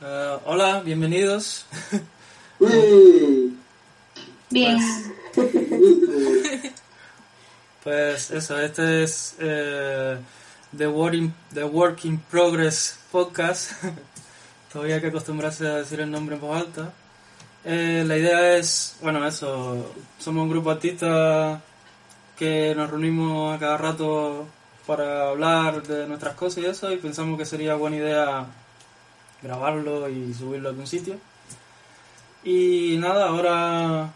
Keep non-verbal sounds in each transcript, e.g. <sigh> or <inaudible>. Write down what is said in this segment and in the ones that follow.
Eh, hola, bienvenidos. Bien. Pues eso, este es eh, The, Work in, The Work in Progress Podcast. <laughs> Todavía hay que acostumbrarse a decir el nombre en voz alta. Eh, la idea es, bueno, eso, somos un grupo de artistas que nos reunimos a cada rato para hablar de nuestras cosas y eso, y pensamos que sería buena idea grabarlo y subirlo a algún sitio. Y nada, ahora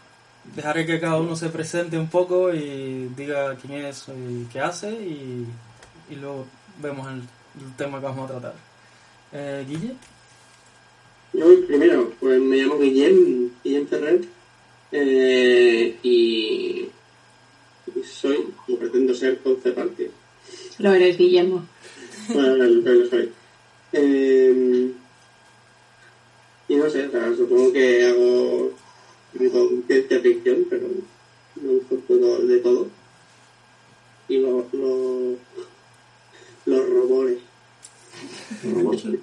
dejaré que cada uno se presente un poco y diga quién es y qué hace y, y luego vemos el, el tema que vamos a tratar. Eh, Guille, Yo primero, pues me llamo Guillem, Guillem Ferrer, eh, y, y soy, o pretendo ser, conceparte. Lo eres, Guillermo. Bueno, lo lo soy. <laughs> Eh, y no sé, o sea, supongo que hago digo, ciencia ficción, pero me gusta un poco de todo. Y los lo, los robores. Robose.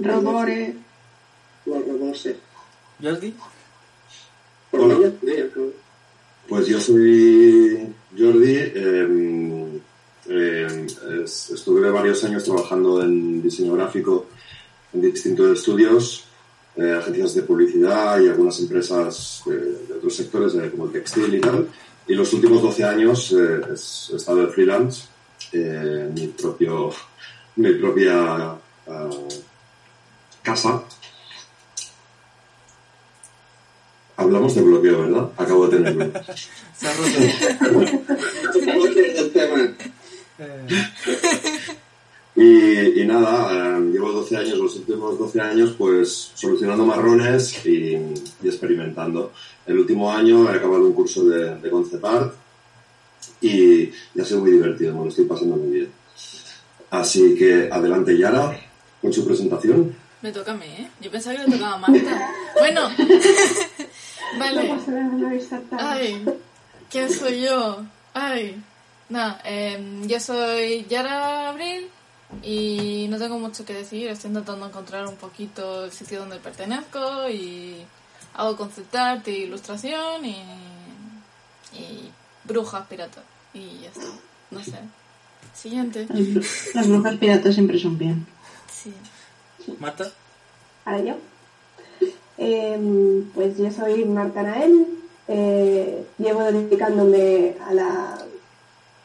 Robores. Los roboses. Jordi, Por Hola. ¿no? Pues yo soy Jordi. eh, eh, es- estuve varios años trabajando en diseño gráfico en distintos estudios, eh, agencias de publicidad y algunas empresas de, de otros sectores eh, como el textil y tal. Y los últimos 12 años eh, es- he estado de freelance, eh, en mi, propio, mi propia ah, casa. Hablamos de bloqueo, ¿verdad? Acabo de tenerlo. se ha roto. <laughs> El tema. Eh, Y, y nada, eh, llevo 12 años, los últimos 12 años, pues solucionando marrones y, y experimentando. El último año he acabado un curso de, de concept art y, y ha sido muy divertido, me lo estoy pasando muy bien. Así que adelante Yara con su presentación. Me toca a mí, ¿eh? Yo pensaba que le tocaba a Marta. Bueno. <laughs> vale. Ay, ¿quién soy yo? Ay, nada, em, yo soy Yara Abril y no tengo mucho que decir. Estoy intentando encontrar un poquito el sitio donde pertenezco y hago concept art e ilustración y, y brujas piratas. Y ya está. No sé. Siguiente. Las <laughs> bru- Las brujas piratas siempre son bien. Sí. Marta, Ahora yo. Em, pues yo soy Marta Nael. eh, llevo dedicándome a la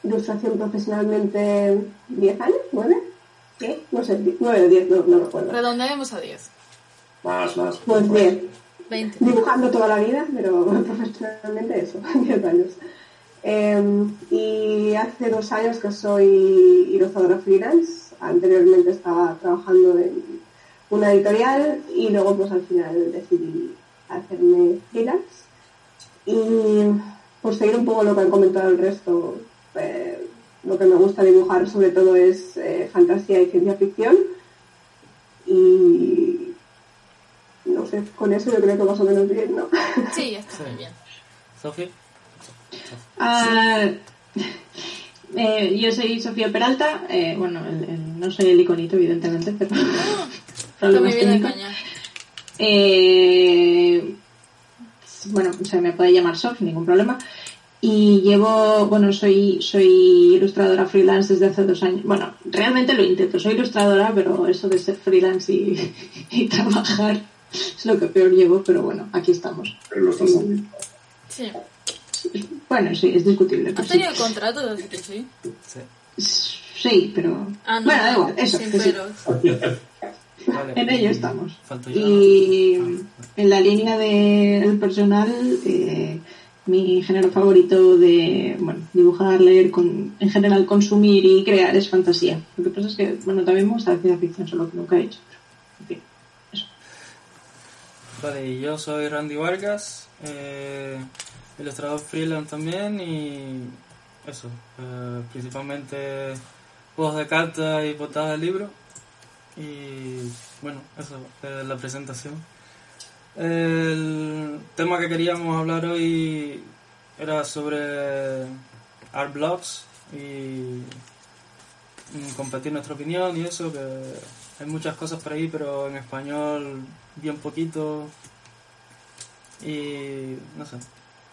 ilustración profesionalmente 10 años, ¿9? ¿Qué? No sé, 9 o 10, no, no recuerdo. Redondeemos a 10. Más, más. Pues 10. 20. Dibujando toda la vida, pero <laughs> profesionalmente eso, <laughs> 10 años. Em, y hace dos años que soy ilustradora freelance. Anteriormente estaba trabajando en una editorial y luego pues al final decidí hacerme freelance. Y por seguir un poco lo que han comentado el resto, eh, lo que me gusta dibujar sobre todo es eh, fantasía y ciencia ficción. Y no sé, con eso yo creo que más o menos bien, ¿no? <laughs> Sí, ya está muy bien. Sofía, Ah, eh, yo soy Sofía Peralta. eh, bueno, el- el- no soy el iconito, evidentemente, pero. Problemas <laughs> <laughs> muy bien. España. Eh, bueno, se me puede llamar Sof, ningún problema. Y llevo, bueno, soy, soy ilustradora freelance desde hace dos años. Bueno, realmente lo intento, soy ilustradora, pero eso de ser freelance y, <laughs> y trabajar es lo que peor llevo, pero bueno, aquí estamos. Pero lo estás haciendo. Sí. Bueno, sí, es discutible. ¿Has sí. tenido el contrato? Que sí. sí. Sí, pero... Ah, no. bueno, da igual, eso. Sin sí. Vale. <laughs> En ello estamos. Y en la línea del personal, eh, mi género favorito de bueno, dibujar, leer, con, en general consumir y crear es fantasía. Lo que pasa es que, bueno, también me gusta la ciencia ficción, solo que nunca he hecho. Pero, en fin, eso. Vale, yo soy Randy Vargas, eh, ilustrador freelance también y eso, eh, principalmente juegos de cartas y portadas de libros. Y bueno, eso, eh, la presentación. El tema que queríamos hablar hoy era sobre art blogs y mm, compartir nuestra opinión y eso, que hay muchas cosas por ahí, pero en español bien poquito. Y no sé,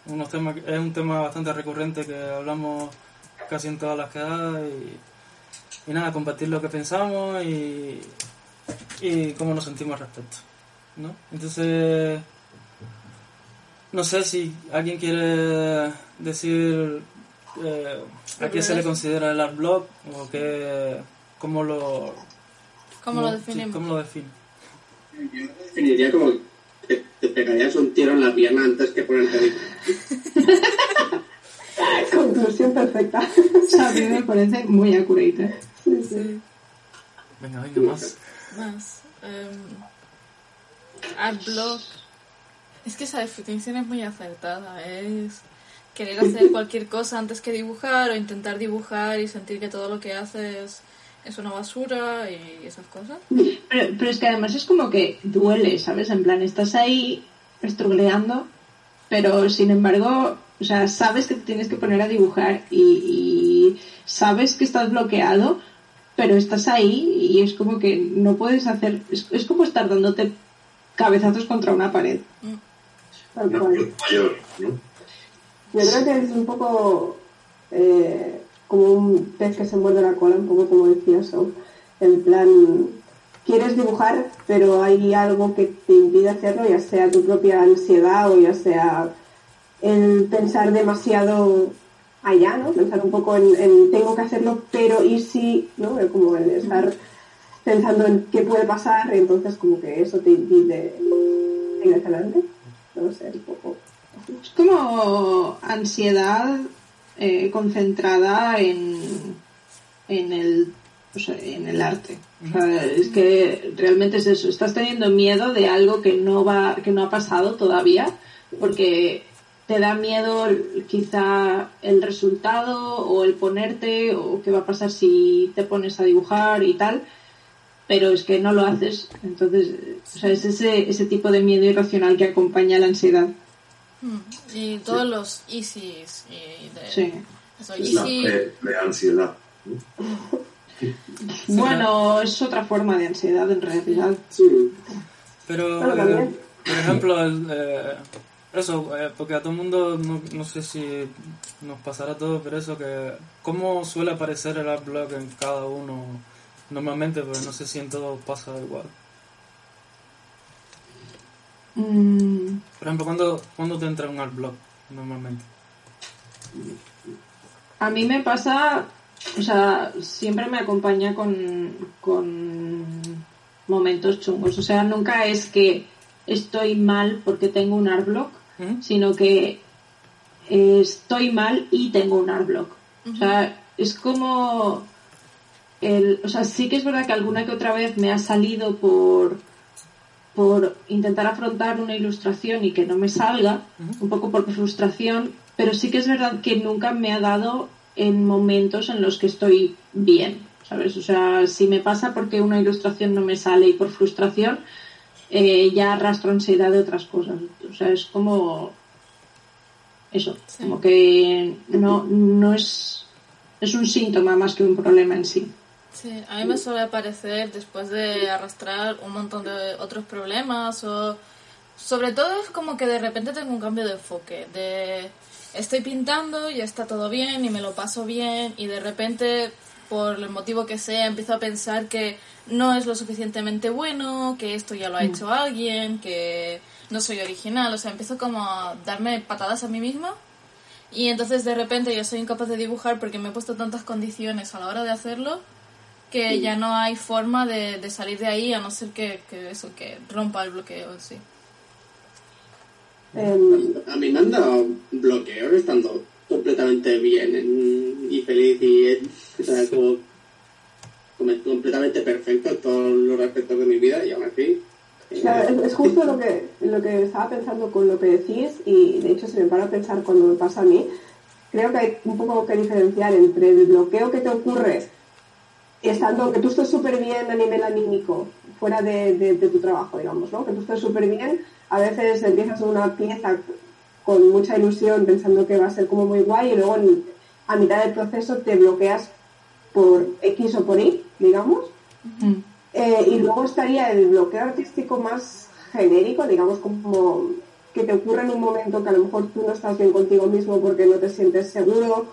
unos temas, es un tema bastante recurrente que hablamos casi en todas las quedadas y, nada, compartir lo que pensamos y, y cómo nos sentimos al respecto. ¿No? Entonces, no sé si alguien quiere decir eh, a qué se le considera el art blog o qué, cómo lo, ¿Cómo lo definimos? ¿Cómo lo define? Yo lo definiría como que te pegarías un tiro en la pierna antes que ponerte ahí. <laughs> Conclusión perfecta. O sea, a mí me parece muy accurate. ¿eh? Sí, sí. Venga, venga, más. Más. Um, Adblock. Es que esa definición es muy acertada. Es querer <laughs> hacer cualquier cosa antes que dibujar o intentar dibujar y sentir que todo lo que haces es una basura y esas cosas. Pero, pero es que además es como que duele, ¿sabes? En plan, estás ahí estruleando, pero sin embargo, o sea, sabes que te tienes que poner a dibujar y, y sabes que estás bloqueado, pero estás ahí y es como que no puedes hacer. Es, es como estar dándote cabezazos contra una pared. Tal cual. pelota mayor, ¿no? Yo creo que es un poco eh, como un pez que se muerde la cola, un poco como decía Sof. En plan, quieres dibujar, pero hay algo que te impide hacerlo, ya sea tu propia ansiedad o ya sea el pensar demasiado allá, ¿no? Pensar un poco en, en tengo que hacerlo, pero ¿y si? ¿no? Como el estar pensando en qué puede pasar, entonces como que eso te impide ir hacia adelante. No sé, un poco. Es como ansiedad eh, concentrada en, en, el, o sea, en el arte. O sea, es que realmente es eso. Estás teniendo miedo de algo que no va, que no ha pasado todavía, porque te da miedo quizá el resultado o el ponerte o qué va a pasar si te pones a dibujar y tal pero es que no lo haces entonces o sea, es ese, ese tipo de miedo irracional que acompaña a la ansiedad Mm. Y todos los easies y de sí eso, Es la. ¿no? <laughs> Bueno, es otra forma de ansiedad en realidad. Sí. Pero, eh, por ejemplo, el, eh, eso, eh, porque a todo el mundo, no, no sé si nos pasará todo, pero eso que, ¿cómo suele aparecer el art blog en cada uno normalmente? Pero no sé si en pasa igual. Mm, Por ejemplo, ¿cuándo, ¿cuándo te entra un art blog normalmente? a mí me pasa, o sea, siempre me acompaña con, con momentos chungos. O sea, nunca es que estoy mal porque tengo un art block, Ujú. sino que estoy mal y tengo un art block. O sea, es como el, o sea, sí que es verdad que alguna que otra vez me ha salido por por intentar afrontar una ilustración y que no me salga, un poco por frustración, pero sí que es verdad que nunca me ha dado en momentos en los que estoy bien, ¿sabes? O sea, si me pasa porque una ilustración no me sale y por frustración, eh, ya arrastro ansiedad de otras cosas. O sea, es como eso, Sí. como que no, no es, es un síntoma más que un problema en sí. Sí, a mí me suele aparecer después de arrastrar un montón de otros problemas o sobre todo es como que de repente tengo un cambio de enfoque, de estoy pintando y está todo bien y me lo paso bien y de repente por el motivo que sea empiezo a pensar que no es lo suficientemente bueno, que esto ya lo ha hecho alguien, que no soy original, o sea, empiezo como a darme patadas a mí misma y entonces de repente ya soy incapaz de dibujar porque me he puesto tantas condiciones a la hora de hacerlo que ya no hay forma de, de salir de ahí a no ser que, que eso, que rompa el bloqueo en sí. Em, A mí me han dado bloqueos estando completamente bien en- y feliz y en- o sea, como, como completamente perfecto en todos los aspectos de mi vida y aún así. eh, Claro, es, es justo lo que, lo que estaba pensando con lo que decís y de hecho se me para a pensar cuando me pasa a mí. Creo que hay un poco que diferenciar entre el bloqueo que te ocurre estando, que tú estés súper bien a nivel anímico, fuera de, de- de tu trabajo, digamos, ¿no? Que tú estés súper bien, a veces empiezas una pieza con mucha ilusión pensando que va a ser como muy guay y luego en- a mitad del proceso te bloqueas por X o por Y, digamos. Eh, y luego estaría el bloqueo artístico más genérico, digamos como que te ocurre en un momento que a lo mejor tú no estás bien contigo mismo porque no te sientes seguro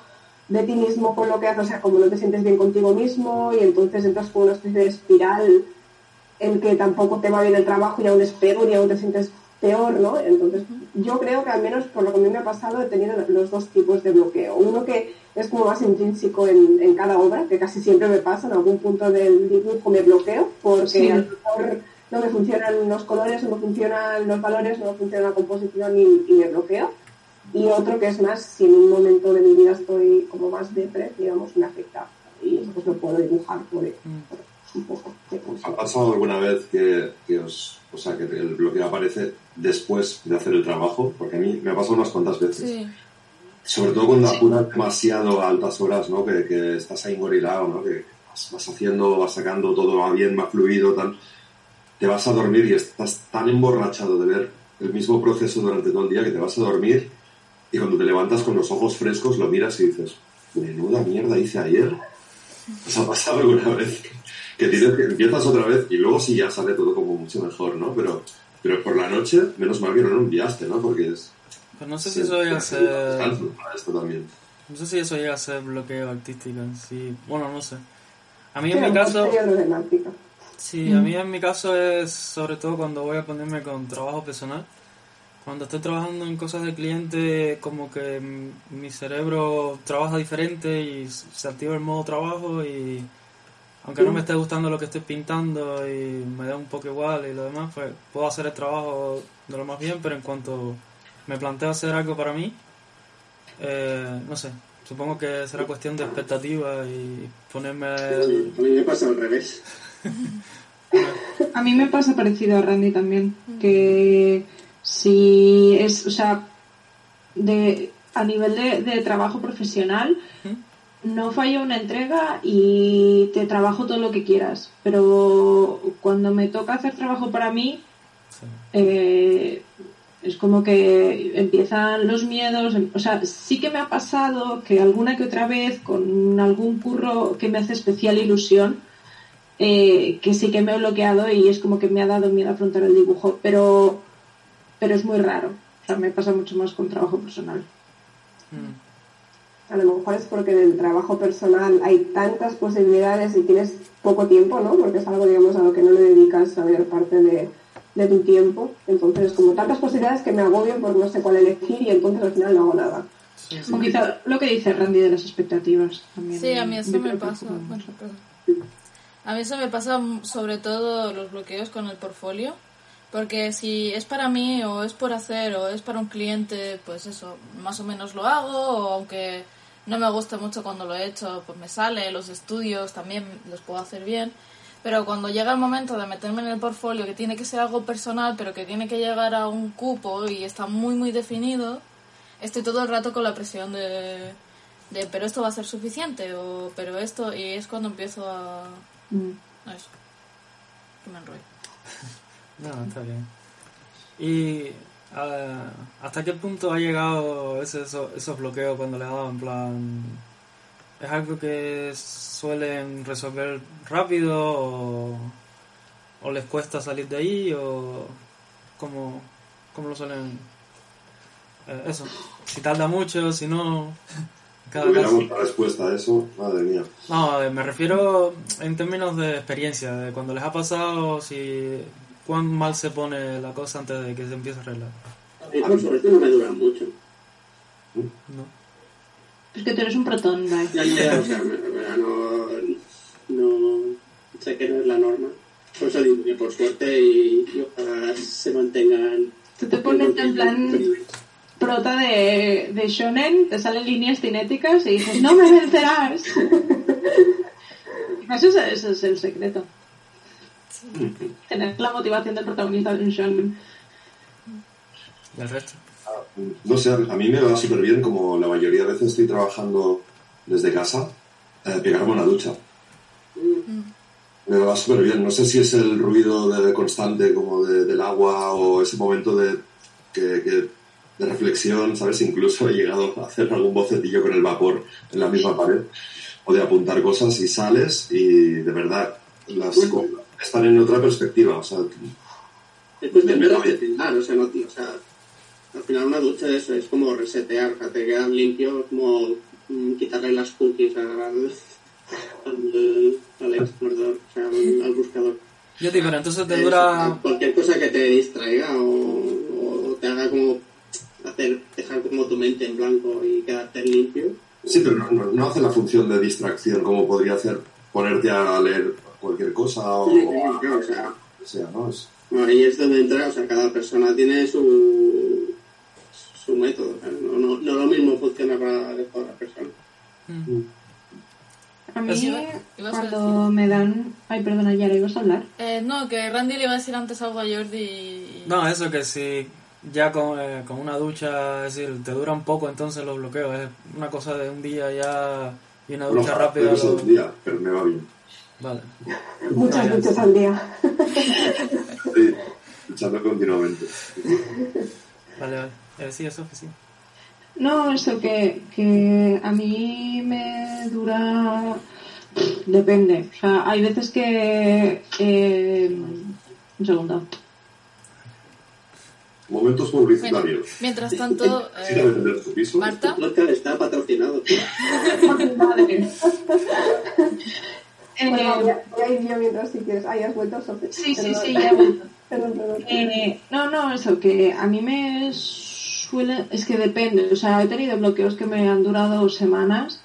de ti mismo con lo que haces, o sea, como no te sientes bien contigo mismo y entonces entras con una especie de espiral en que tampoco te va bien el trabajo y aún es peor y aún te sientes peor, ¿no? Entonces, yo creo que al menos por lo que a mí me ha pasado he tenido los dos tipos de bloqueo. Uno que es como más intrínseco en, en cada obra, que casi siempre me pasa, en algún punto del dibujo me bloqueo, porque a lo mejor no me funcionan los colores, no me funcionan los valores, no me funciona la composición y, me bloqueo. Y otro que es más, si en un momento de mi vida estoy como más depre, digamos, me afecta. Y eso pues lo puedo dibujar por, mm. un poco. ¿Ha pasado alguna vez que, que os o sea, que el bloqueo aparece después de hacer el trabajo, porque a mí me ha pasado unas cuantas veces. Sobre todo cuando apuras demasiado a altas horas, ¿no? Que, que estás ahí morilado, ¿no? Que vas, haciendo, vas sacando todo, va bien, va fluido, tal. Te vas a dormir y estás tan emborrachado de ver el mismo proceso durante todo el día que te vas a dormir y cuando te levantas con los ojos frescos lo miras y dices, menuda mierda hice ayer. ¿Os ha pasado alguna vez? que tienes que empiezas otra vez y luego sí ya sale todo como mucho mejor, ¿no? Pero, pero por la noche, menos mal que no lo enviaste, ¿no? Porque es... Pues no sé si eso llega a ser... esto también. No sé si eso llega a ser bloqueo artístico en sí. Bueno, no sé. A mí en mi caso... Sí, a mí en mi caso es sobre todo cuando voy a ponerme con trabajo personal. Cuando estoy trabajando en cosas de cliente, como que mi cerebro trabaja diferente y se activa el modo trabajo y aunque no me esté gustando lo que estoy pintando y me da un poco igual y lo demás, pues puedo hacer el trabajo de lo más bien, pero en cuanto me planteo hacer algo para mí, eh, no sé, supongo que será cuestión de expectativa y ponerme... A mí me pasa al revés. <laughs> a mí me pasa parecido a Randy también, que si es, o sea, de, a nivel de, de trabajo profesional, no falla una entrega y te trabajo todo lo que quieras. Pero cuando me toca hacer trabajo para mí, eh, es como que empiezan los miedos. O sea, sí que me ha pasado que alguna que otra vez con algún curro que me hace especial ilusión, eh, que sí que me he bloqueado y es como que me ha dado miedo afrontar el dibujo. Pero, pero es muy raro. O sea, me pasa mucho más con trabajo personal. Mm a lo mejor es porque en el trabajo personal hay tantas posibilidades y tienes poco tiempo, ¿no? Porque es algo, digamos, a lo que no le dedicas a mayor parte de, tu tiempo. Entonces, como tantas posibilidades que me agobio por no sé cuál elegir y entonces al final no hago nada. Como quizá lo que dice Randy de las expectativas también. Sí, a mí eso me pasa. a mí eso me pasa sobre todo los bloqueos con el portfolio. Porque si es para mí o es por hacer o es para un cliente, pues eso, más o menos lo hago, o aunque no me gusta mucho cuando lo he hecho, pues me sale, los estudios también los puedo hacer bien. Pero cuando llega el momento de meterme en el portfolio, que tiene que ser algo personal, pero que tiene que llegar a un cupo y está muy, muy definido, estoy todo el rato con la presión de, de pero esto va a ser suficiente, o pero esto, y es cuando empiezo a... Mm. a eso. Que me enrollo. <laughs> no, está bien. Y ¿Hasta qué punto ha llegado ese, esos, bloqueos cuando le dado en plan... ¿Es algo que suelen resolver rápido o, o les cuesta salir de ahí o cómo, cómo lo suelen... Eh, eso, si tarda mucho, si no... Cada la respuesta a eso, madre mía. No, me refiero en términos de experiencia, de cuando les ha pasado, si cuán mal se pone la cosa antes de que se empiece a arreglar. A mí, por suerte, no me duran mucho. No. Es que tú eres un protón, ¿vale? Ya, ya, o sea, no, no, sé que no es la norma. Por eso digo que por suerte y, ojalá se mantengan. Tú te pones en plan prota de, de shonen, te salen líneas cinéticas y dices, no me vencerás. <laughs> eso, es, eso es el secreto. <laughs> Tener la motivación del protagonista de un shonen. ¿Y el resto? No sé, a mí me va súper bien, como la mayoría de veces estoy trabajando desde casa, eh, pegarme una ducha. Me va súper bien. No sé si es el ruido de, constante como del agua o ese momento de, de reflexión, ¿sabes? Incluso <laughs> he llegado a hacer algún bocetillo con el vapor en la misma pared o de apuntar cosas y sales y de verdad las, estar en otra perspectiva, o sea... Es cuestión de resetear, o sea, no, o sea, al final una ducha de eso es como resetear, o sea, te quedan limpios, como mm, quitarle las cookies al, al, al explorador, o sea, al, al buscador. Yo digo, pero entonces te dura... Cualquier cosa que te distraiga o, o te haga como hacer, dejar como tu mente en blanco y quedarte limpio. Sí, pero no, no, no hace la función de distracción como podría hacer ponerte a leer cualquier cosa o, Sí, claro, claro, o sea, o sea, ¿no? Es, Bueno, ahí es donde entra, o sea, cada persona tiene su, su método. o sea, no, no, no lo mismo funciona para toda la persona. Mm. A mí, iba- ibas a cuando decir. me dan... Ay, perdona, Yara, ¿ibas a hablar? Eh, no, que Randy le iba a decir antes algo a Jordi y... No, eso que si ya con, eh, con una ducha, es decir, te dura un poco, entonces los bloqueos. Es una cosa de un día ya y una ducha no, rápida. pero eso lo- un día, pero me va bien. Vale. Muchas duchas al día. Sí, luchando continuamente. Vale, vale. Sí, eso que sí. No, eso que, que a mí me dura... Depende. O sea, hay veces que... eh, un segundo. Momentos Bueno, publicitarios. mientras tanto, ¿Sí debe eh? Marta, El podcast está patrocinado. <laughs> Bueno, Eh, voy a- ir yo mientras si quieres. Ah, ya has vuelto, sí, sí, sí, ya he vuelto. <laughs> Perdón, perdón. Eh, no, no, eso, que a mí me suele... Es que depende. O sea, he tenido bloqueos que me han durado semanas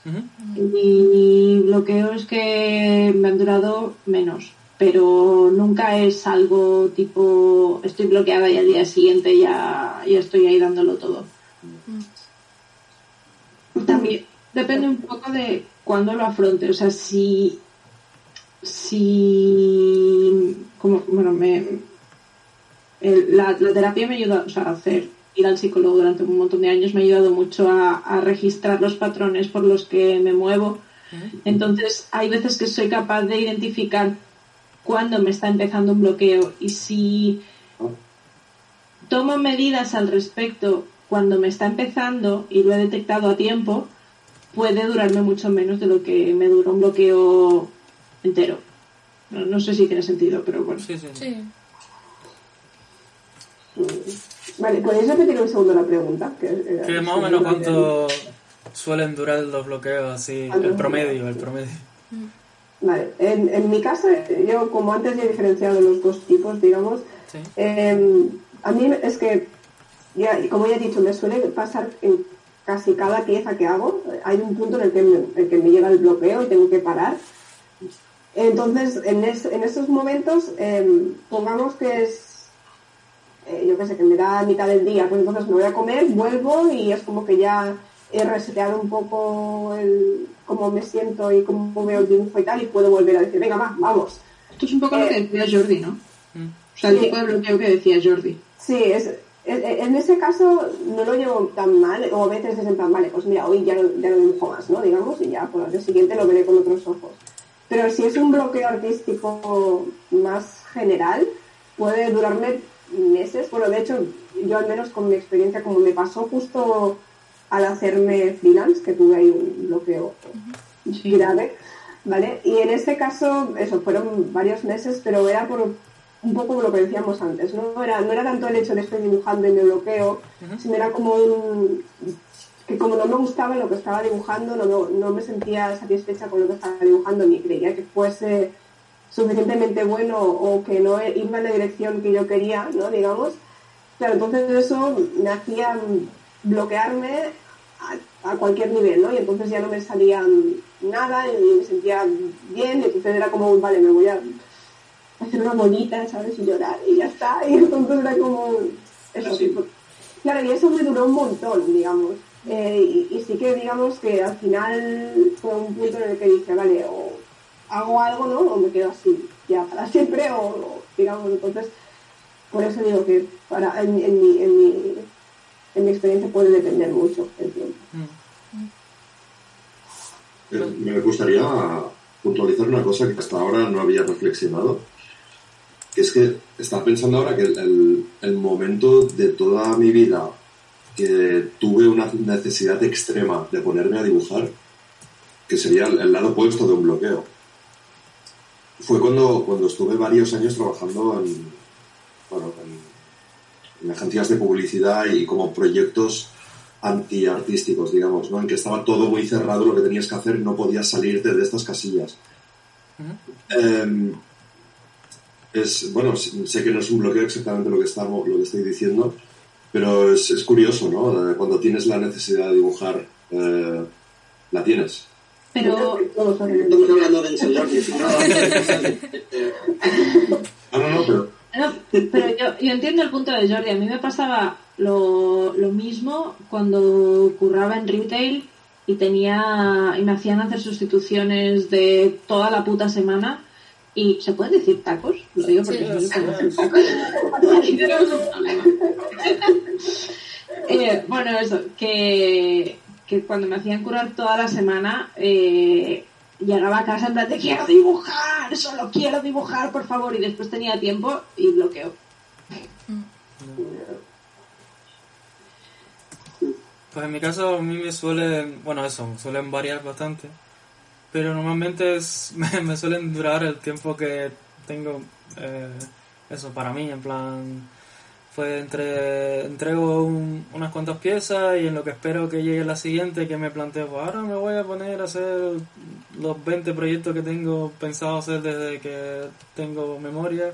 y bloqueos que me han durado menos. Pero nunca es algo tipo estoy bloqueada y al día siguiente ya, ya estoy ahí dándolo todo. También depende un poco de cuándo lo afronte. O sea, si. Si. Como, bueno, me. el- la, la terapia me ayuda, o sea, a hacer ir al psicólogo durante un montón de años me ha ayudado mucho a, a registrar los patrones por los que me muevo. Entonces, hay veces que soy capaz de identificar cuándo me está empezando un bloqueo y si tomo medidas al respecto cuando me está empezando y lo he detectado a tiempo, puede durarme mucho menos de lo que me dura un bloqueo entero. No, no sé si tiene sentido, pero bueno. Sí, sí. sí. Vale, ¿podéis repetir un segundo la pregunta? Que, eh, Que más o menos cuánto suelen durar los bloqueos, así, Ah, el promedio, el promedio. Vale, en, en mi caso, yo como antes ya he diferenciado los dos tipos, digamos, Sí. eh, a mí es que, ya, como ya he dicho, me suele pasar en casi cada pieza que hago, hay un punto en el que me, en el que me llega el bloqueo y tengo que parar. Entonces, en, es- en esos momentos, eh, pongamos que es, eh, yo qué sé, que me da mitad del día, pues entonces me voy a comer, vuelvo y es como que ya he reseteado un poco el, cómo me siento y cómo veo el dibujo y tal, y puedo volver a decir, venga, va, vamos. Esto es un poco lo que decía Jordi, ¿no? Mm. O sea, el Sí. tipo de bloqueo que decía Jordi. Sí, es, en, en ese caso no lo llevo tan mal, o a veces es en plan, vale, pues mira, hoy ya no, ya no dibujo más, ¿no? Digamos, y ya, pues al día siguiente lo veré con otros ojos. Pero si es un bloqueo artístico más general, puede durarme meses. Bueno, de hecho, yo al menos con mi experiencia, como me pasó justo al hacerme freelance, que tuve ahí un bloqueo Sí. grave, ¿vale? Y en este caso, eso, fueron varios meses, pero era por un poco lo que decíamos antes, ¿no? Era, no era tanto el hecho de estoy dibujando y me bloqueo, sino era como un... que como no me gustaba lo que estaba dibujando, no, no, no me sentía satisfecha con lo que estaba dibujando, ni creía que fuese suficientemente bueno o que no iba en la dirección que yo quería, ¿no? Digamos. Claro, entonces eso me hacía bloquearme a, a cualquier nivel, ¿no? Y entonces ya no me salía nada y me sentía bien, y entonces era como, vale, me voy a hacer una bolita, ¿sabes? Y llorar y ya está. <laughs> Y entonces era como, eso sí. Claro, y eso me duró un montón, digamos. Eh, y, sí que digamos que al final fue un punto en el que dije, vale, o hago algo, ¿no? O me quedo así, ya para siempre, o, digamos, entonces, por eso digo que para, en, en mi, en, mi, en mi experiencia puede depender mucho el tiempo. Mm. Eh, Me gustaría puntualizar una cosa que hasta ahora no había reflexionado, que es que estaba pensando ahora que el- el momento de toda mi vida que tuve una necesidad extrema de ponerme a dibujar, que sería el, el lado opuesto de un bloqueo, fue cuando, cuando estuve varios años trabajando en, bueno, en, agencias de publicidad y como proyectos antiartísticos, digamos, ¿no? En que estaba todo muy cerrado, lo que tenías que hacer, no podías salirte de estas casillas. Em, es, bueno, sé que no es un bloqueo exactamente lo que, estamos, lo que estoy diciendo, pero es, es curioso, ¿no? Cuando tienes la necesidad de dibujar, eh, la tienes. Pero... <laughs> Estamos hablando de no, <laughs> no, no, pero... pero yo, yo, entiendo el punto de Jordi. A mí me pasaba lo, lo mismo cuando curraba en retail y tenía y me hacían hacer sustituciones de toda la puta semana y ¿se puede decir tacos? Lo digo porque sí, no tacos. <laughs> eh, bueno, eso, que que cuando me hacían curar toda la semana, eh, llegaba a casa en plan de quiero dibujar, solo quiero dibujar, por favor, y después tenía tiempo y bloqueo. Pues en mi caso a mí me suelen, bueno eso, suelen variar bastante, pero normalmente es, <laughs> me, suelen durar el tiempo que tengo eh, eso para mí, en plan pues entre, entrego unas cuantas piezas y en lo que espero que llegue la siguiente que me planteo, pues ahora me voy a poner a hacer los 20 proyectos que tengo pensado hacer desde que tengo memoria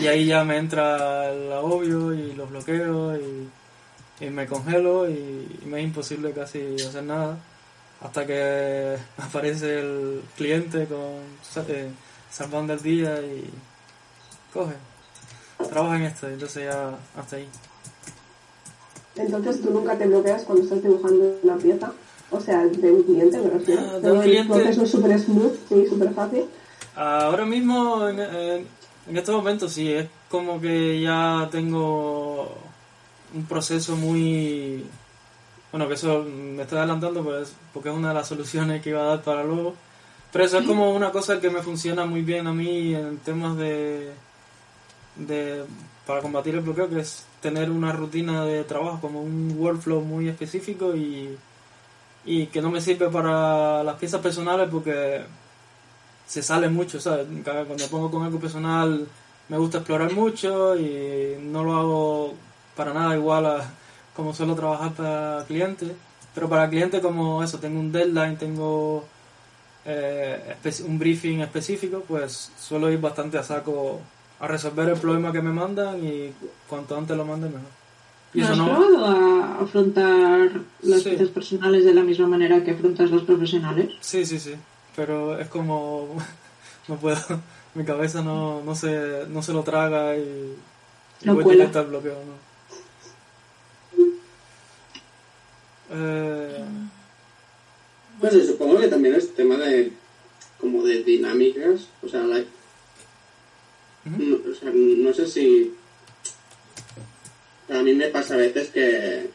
y ahí ya me entra el agobio y los bloqueos y, me congelo y, me es imposible casi hacer nada hasta que <laughs> aparece el cliente con eh, salvando el día y coge trabaja en esto, entonces ya hasta ahí. Entonces tú nunca te bloqueas cuando estás dibujando una pieza, o sea, de un cliente me refiero. Ah, de un cliente. El es súper smooth, sí, súper fácil. Ahora mismo, en, en, estos momentos sí, es como que ya tengo un proceso muy... Bueno, que eso me estoy adelantando pues, porque es una de las soluciones que iba a dar para luego. Pero eso es como una cosa que me funciona muy bien a mí en temas de, de, para combatir el bloqueo, que es tener una rutina de trabajo, como un workflow muy específico y, y que no me sirve para las piezas personales porque se sale mucho, ¿sabes? Cuando pongo con algo personal me gusta explorar mucho y no lo hago para nada igual a como suelo trabajar para clientes. Pero para clientes como eso, tengo un deadline, tengo eh, un briefing específico, pues suelo ir bastante a saco a resolver el problema que me mandan y cuanto antes lo manden mejor. Y ¿No has probado a afrontar las sí. personales de la misma manera que afrontas las profesionales? Sí, sí, sí. Pero es como... <laughs> no puedo... Mi cabeza no, no, se, no se lo traga y... y no cuela. el bloqueo, ¿no? Eh... Pues supongo que también es tema de... como de dinámicas. O sea, la, no, o sea, no sé si... A mí me pasa a veces que...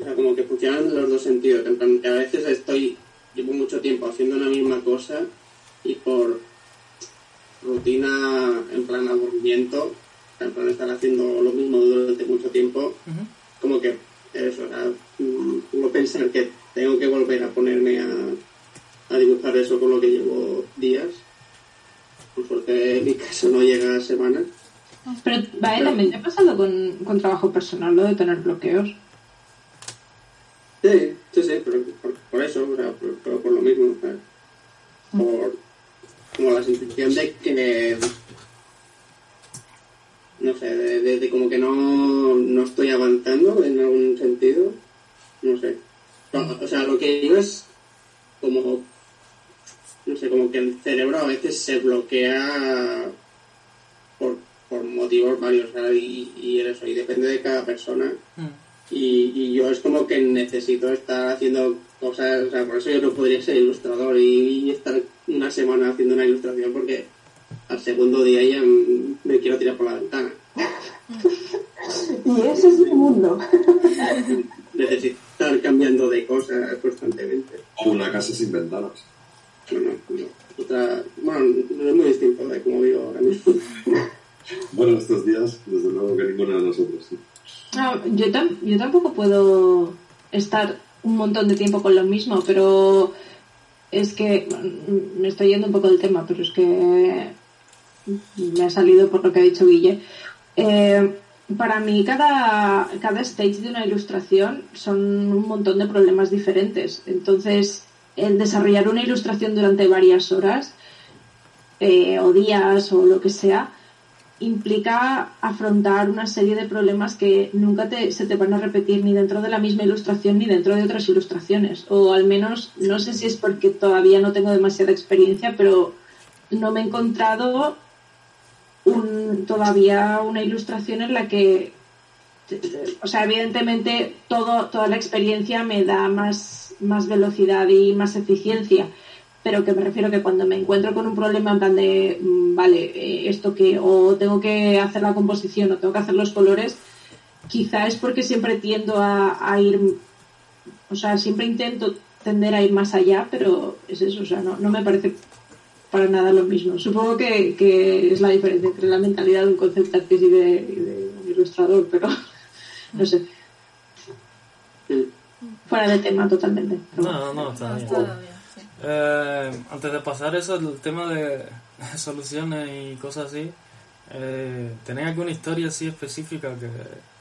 O sea, como que funcionan los dos sentidos. En plan, que a veces estoy... Llevo mucho tiempo haciendo una misma cosa y por rutina, en plan aburrimiento, en plan estar haciendo lo mismo durante mucho tiempo, como que eso, o sea, mm, pensar que tengo que volver a ponerme a, a dibujar eso con lo que llevo días porque en mi caso no llega a semanas. Pero, vale, también te ha pasado con, con, trabajo personal lo de tener bloqueos. Sí, sí, sí, pero por, eso, o sea, por, por, lo mismo. por como la sensación de que no sé, de, de, como que no, no estoy avanzando en algún sentido, no sé. O sea, lo que digo es como no sé, como que el cerebro a veces se bloquea por, por motivos varios, y, y, eso, y depende de cada persona. Mm. Y, y, yo es como que necesito estar haciendo cosas, o sea, por eso yo no podría ser ilustrador y, estar una semana haciendo una ilustración porque al segundo día ya me quiero tirar por la ventana. y ese es mi mundo. Necesito estar cambiando de cosas constantemente. O una casa sin ventanas. Bueno, otra, bueno, no es muy distinto de como vivo ahora mismo. bueno, estos días, desde luego que ninguno de nosotros. yo, yo tampoco puedo estar un montón de tiempo con lo mismo, pero es que me estoy yendo un poco del tema, pero es que me ha salido por lo que ha dicho Guille. Eh, para mí cada, cada stage de una ilustración son un montón de problemas diferentes. Entonces, el desarrollar una ilustración durante varias horas eh, o días o lo que sea implica afrontar una serie de problemas que nunca te, se te van a repetir ni dentro de la misma ilustración ni dentro de otras ilustraciones. O al menos, no sé si es porque todavía no tengo demasiada experiencia, pero no me he encontrado todavía una ilustración en la que, o sea, evidentemente todo, toda la experiencia me da más, más velocidad y más eficiencia pero que me refiero que cuando me encuentro con un problema en plan de, mm, vale, eh, esto que, o tengo que hacer la composición o tengo que hacer los colores, quizá es porque siempre tiendo a, ir, o sea, siempre intento tender a ir más allá, pero es eso, o sea, no, no me parece para nada lo mismo. Supongo que, que es la diferencia entre la mentalidad de un concepto artista y de, un ilustrador, pero <laughs> no sé. Fuera de tema totalmente. No, no, está bien. Eh, antes de pasar eso, el tema de <laughs> soluciones y cosas así, eh, ¿tenéis alguna historia así específica que...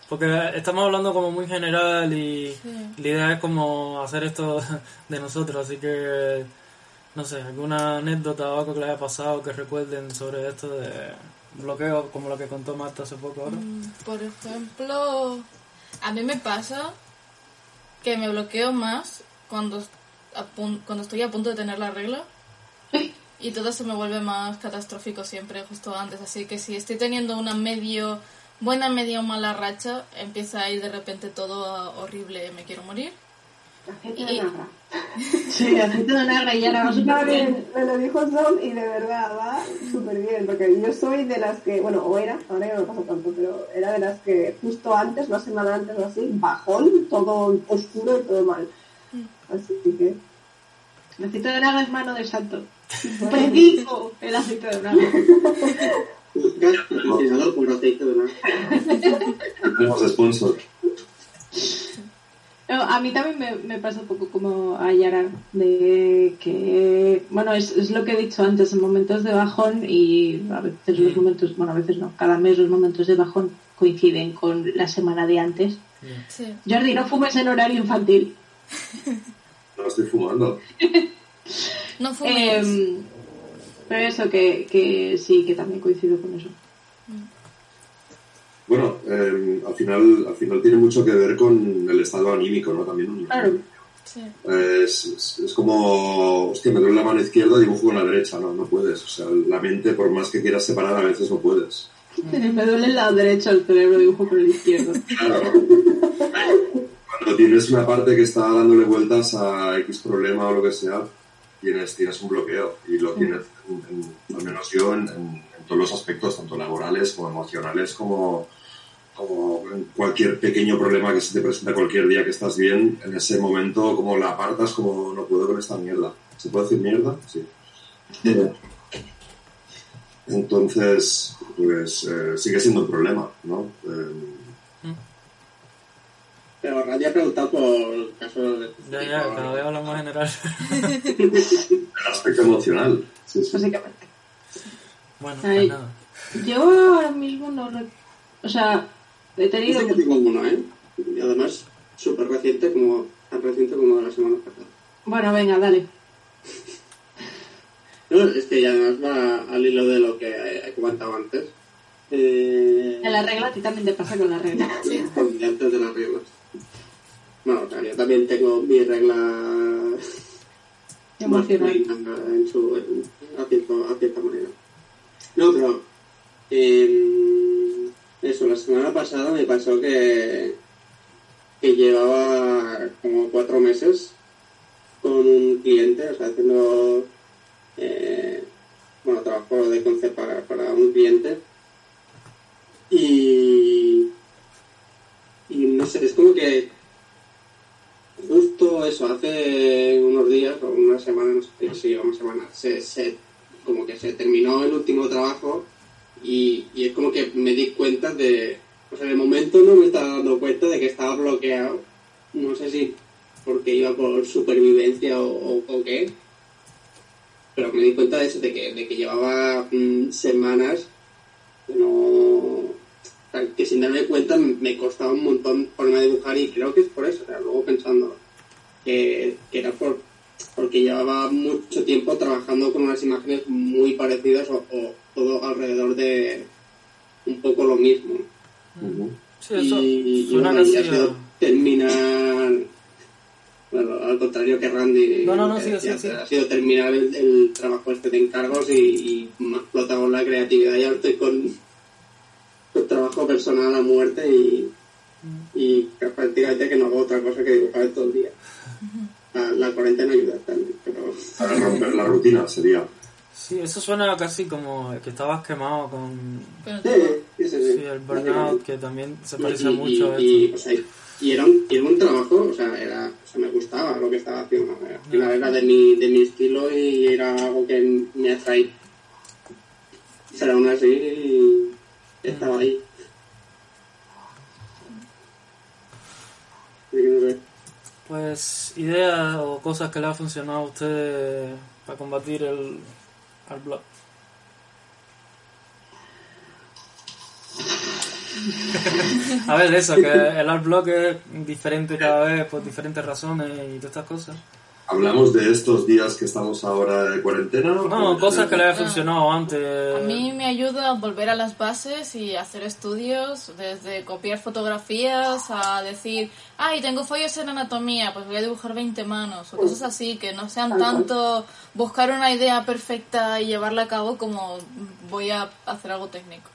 Porque estamos hablando como muy general y la idea es como hacer esto <laughs> de nosotros, así que no sé, alguna anécdota o algo que le haya pasado que recuerden sobre esto de bloqueo, como lo que contó Marta hace poco ahora. Mm, por ejemplo, a mí me pasa que me bloqueo más cuando cuando estoy a punto de tener la regla. <laughs> Y todo se me vuelve más catastrófico siempre, justo antes. Así que si estoy teniendo una medio, buena, media o mala racha, empieza a ir de repente todo horrible, me quiero morir. Aceite de narra. <laughs> Sí, aceite de narra y ahora va súper bien. Me lo dijo Tom y de verdad va súper bien, porque yo soy de las que, bueno, o era, ahora ya no me pasa tanto, pero era de las que justo antes, una semana antes o así, bajón, todo oscuro y todo mal. Mm. Así que el aceite de naranja es mano de santo. Predico el aceite de naranja. por aceite de Tenemos sponsor. A mí también me, me, pasa un poco como a Yara, de que, bueno, es, es, lo que he dicho antes, en momentos de bajón y a veces los momentos, bueno, a veces no, cada mes los momentos de bajón coinciden con la semana de antes. Sí. Jordi, no fumes en horario infantil. <laughs> No estoy fumando. no fumes. Em, pero eso, que, que sí, que también coincido con eso. Bueno, em, al, final, al final tiene mucho que ver con el estado anímico, ¿no? También. Claro. Es, es, como, hostia, me duele la mano izquierda y dibujo con la derecha, no, no puedes. O sea, la mente, por más que quieras separar, a veces no puedes. <laughs> me duele el lado derecho, el cerebro dibujo con el izquierdo. <laughs> Claro. Cuando tienes una parte que está dándole vueltas a X problema o lo que sea, tienes, tienes un bloqueo y lo tienes, al menos yo, en, todos los aspectos, tanto laborales como emocionales, como, como cualquier pequeño problema que se te presenta cualquier día que estás bien, en ese momento como la apartas, como no puedo con esta mierda. ¿Se puede decir mierda? Sí. <laughs> Entonces, pues eh, sigue siendo un problema, ¿no? Eh, pero Radio ha preguntado por el caso de... Ya, ya, cada vez hablamos general. <laughs> el aspecto emocional. Sí, sí. Básicamente. Bueno, pues nada. Yo ahora mismo no... O sea, he tenido... Yo tengo uno, ¿eh? Y además súper reciente, como tan reciente como la semana pasada. Bueno, venga, dale. <laughs> no, es que ya además va al hilo de lo que he comentado antes. Eh... En la regla, a ti también te pasa con la regla. <laughs> Sí, antes de las reglas. Bueno, yo también tengo mi regla <laughs> emocional en su, a, cierta manera. No, pero eh, eso, la semana pasada me pasó que, que llevaba como cuatro meses con un cliente, o sea, haciendo eh, bueno, trabajo de concepto para, para un cliente. Y y no sé, es como que justo eso, hace unos días o una semana, no sé si una semana, se, como que se terminó el último trabajo y, es como que me di cuenta de, o sea, de momento no me estaba dando cuenta de que estaba bloqueado, no sé si porque iba por supervivencia o, qué, pero me di cuenta de eso, de que, de que llevaba mm, semanas no que sin darme cuenta me costaba un montón ponerme a dibujar y creo que es por eso, luego pensando que, era por porque llevaba mucho tiempo trabajando con unas imágenes muy parecidas o, todo alrededor de un poco lo mismo. y, y terminar bueno, al contrario que Randy ha sido terminar el, trabajo este de encargos y, y me ha explotado la creatividad y ahora estoy con trabajo personal a muerte y, y prácticamente que no hago otra cosa que dibujar todo el día. La, la cuarentena ayuda también, pero... Para romper la rutina sería. Sí, eso suena casi como que estabas quemado con... Sí, sí, sí. el burnout, que también se parece mucho a y, y era un, era un trabajo, o sea, era, o sea, me gustaba lo que estaba haciendo. Al final era de mi, de mi estilo y era algo que me atraía. Pero aún así estaba ahí. Pues ideas o cosas que le ha funcionado a usted para combatir el, al blog. a ver, eso, que el art block es diferente cada vez por diferentes razones y todas estas cosas. ¿Hablamos de estos días que estamos ahora de cuarentena? No, cosas que le haya funcionado antes. A mí me ayuda a volver a las bases y hacer estudios, desde copiar fotografías a decir, ay, tengo follos en anatomía, pues voy a dibujar 20 manos, o cosas así, que no sean tanto buscar una idea perfecta y llevarla a cabo como voy a hacer algo técnico.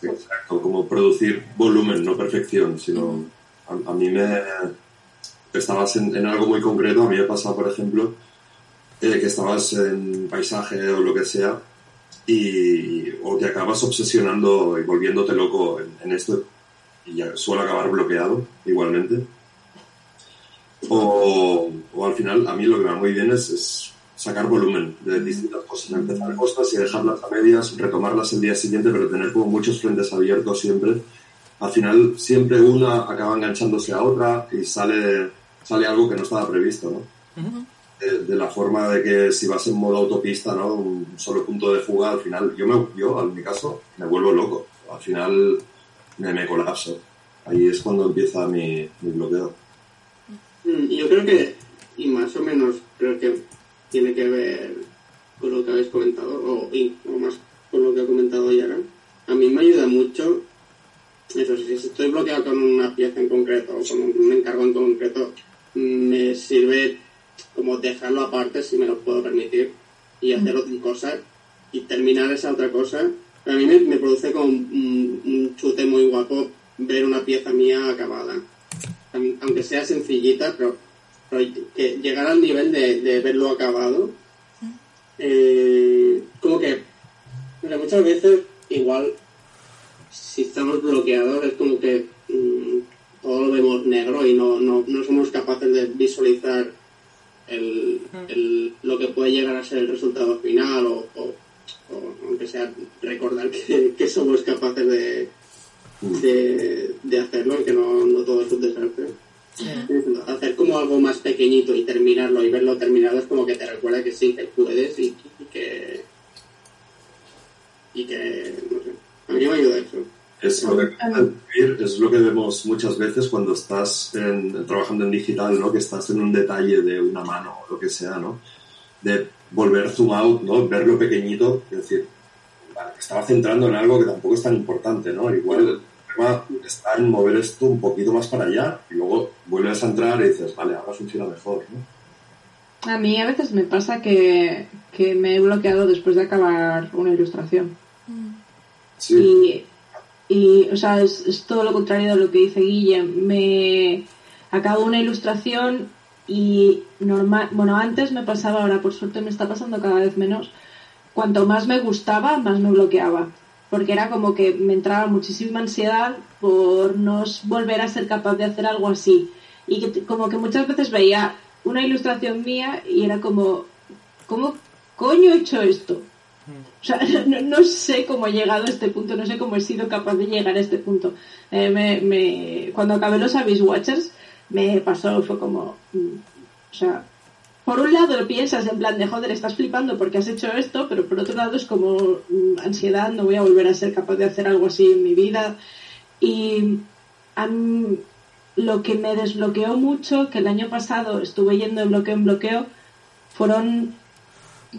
Exacto, como producir volumen, no perfección, sino a, mí me... Estabas en, algo muy concreto, a mí me pasa, por ejemplo, eh, que estabas en paisaje o lo que sea y o te acabas obsesionando y volviéndote loco en, esto y ya suele acabar bloqueado igualmente. O, o, al final, a mí lo que me va muy bien es sacar volumen de distintas cosas, empezar cosas y dejarlas a medias, retomarlas el día siguiente, pero tener como muchos frentes abiertos siempre. Al final siempre una acaba enganchándose a otra y sale, sale algo que no estaba previsto, ¿no? de, la forma de que si vas en modo autopista, ¿no? Un solo punto de fuga, al final, yo, me, yo en mi caso, me vuelvo loco. Al final me, me colapso. Ahí es cuando empieza mi, mi bloqueo. Mm, yo creo que, y más o menos, creo que tiene que ver con lo que habéis comentado, o, más con lo que ha comentado Yara. A mí me ayuda mucho, eso si estoy bloqueado con una pieza en concreto o con un encargo en concreto, me sirve como dejarlo aparte si me lo puedo permitir y hacer otra cosa y terminar esa otra cosa. A mí me, produce como un, chute muy guapo ver una pieza mía acabada. Aunque sea sencillita, pero que llegar al nivel de, verlo acabado, eh, como que muchas veces igual si estamos bloqueados es como que mm, todo lo vemos negro y no, no, no somos capaces de visualizar el, el, lo que puede llegar a ser el resultado final o, o, aunque sea recordar que, <laughs> somos capaces de, de, de, hacerlo y que no, no todo es un desastre. Hacer como algo más pequeñito y terminarlo y verlo terminado es como que te recuerda que sí, que puedes y, que. y que. no sé. A mí me ayuda eso. Es lo, que, es lo que vemos muchas veces cuando estás trabajando en digital, ¿no? Que estás en un detalle de una mano o lo que sea, ¿no? De volver zoom out, ¿no? Verlo pequeñito, es decir, vale, estaba centrando en algo que tampoco es tan importante, ¿no? Igual está en mover esto un poquito más para allá y luego vuelves a entrar y dices, vale, ahora funciona mejor. ¿no? A mí a veces me pasa que, que me he bloqueado después de acabar una ilustración. Sí. Y, y, o sea, es, todo lo contrario de lo que dice Guille. Me acabo una ilustración y normal, bueno, antes me pasaba, ahora por suerte me está pasando cada vez menos. Cuanto más me gustaba, más me bloqueaba porque era como que me entraba muchísima ansiedad por no volver a ser capaz de hacer algo así. Y que, como que muchas veces veía una ilustración mía y era como, ¿cómo coño he hecho esto? O sea, <laughs> no, sé cómo he llegado a este punto, no sé cómo he sido capaz de llegar a este punto. Eh, me, cuando acabé los Abyss Watchers, me pasó, fue como, mm, o sea, por un lado lo piensas en plan de joder, estás flipando porque has hecho esto, pero por otro lado es como mm, ansiedad, no voy a volver a ser capaz de hacer algo así en mi vida. Y lo que me desbloqueó mucho, que el año pasado estuve yendo de bloqueo en bloqueo, fueron,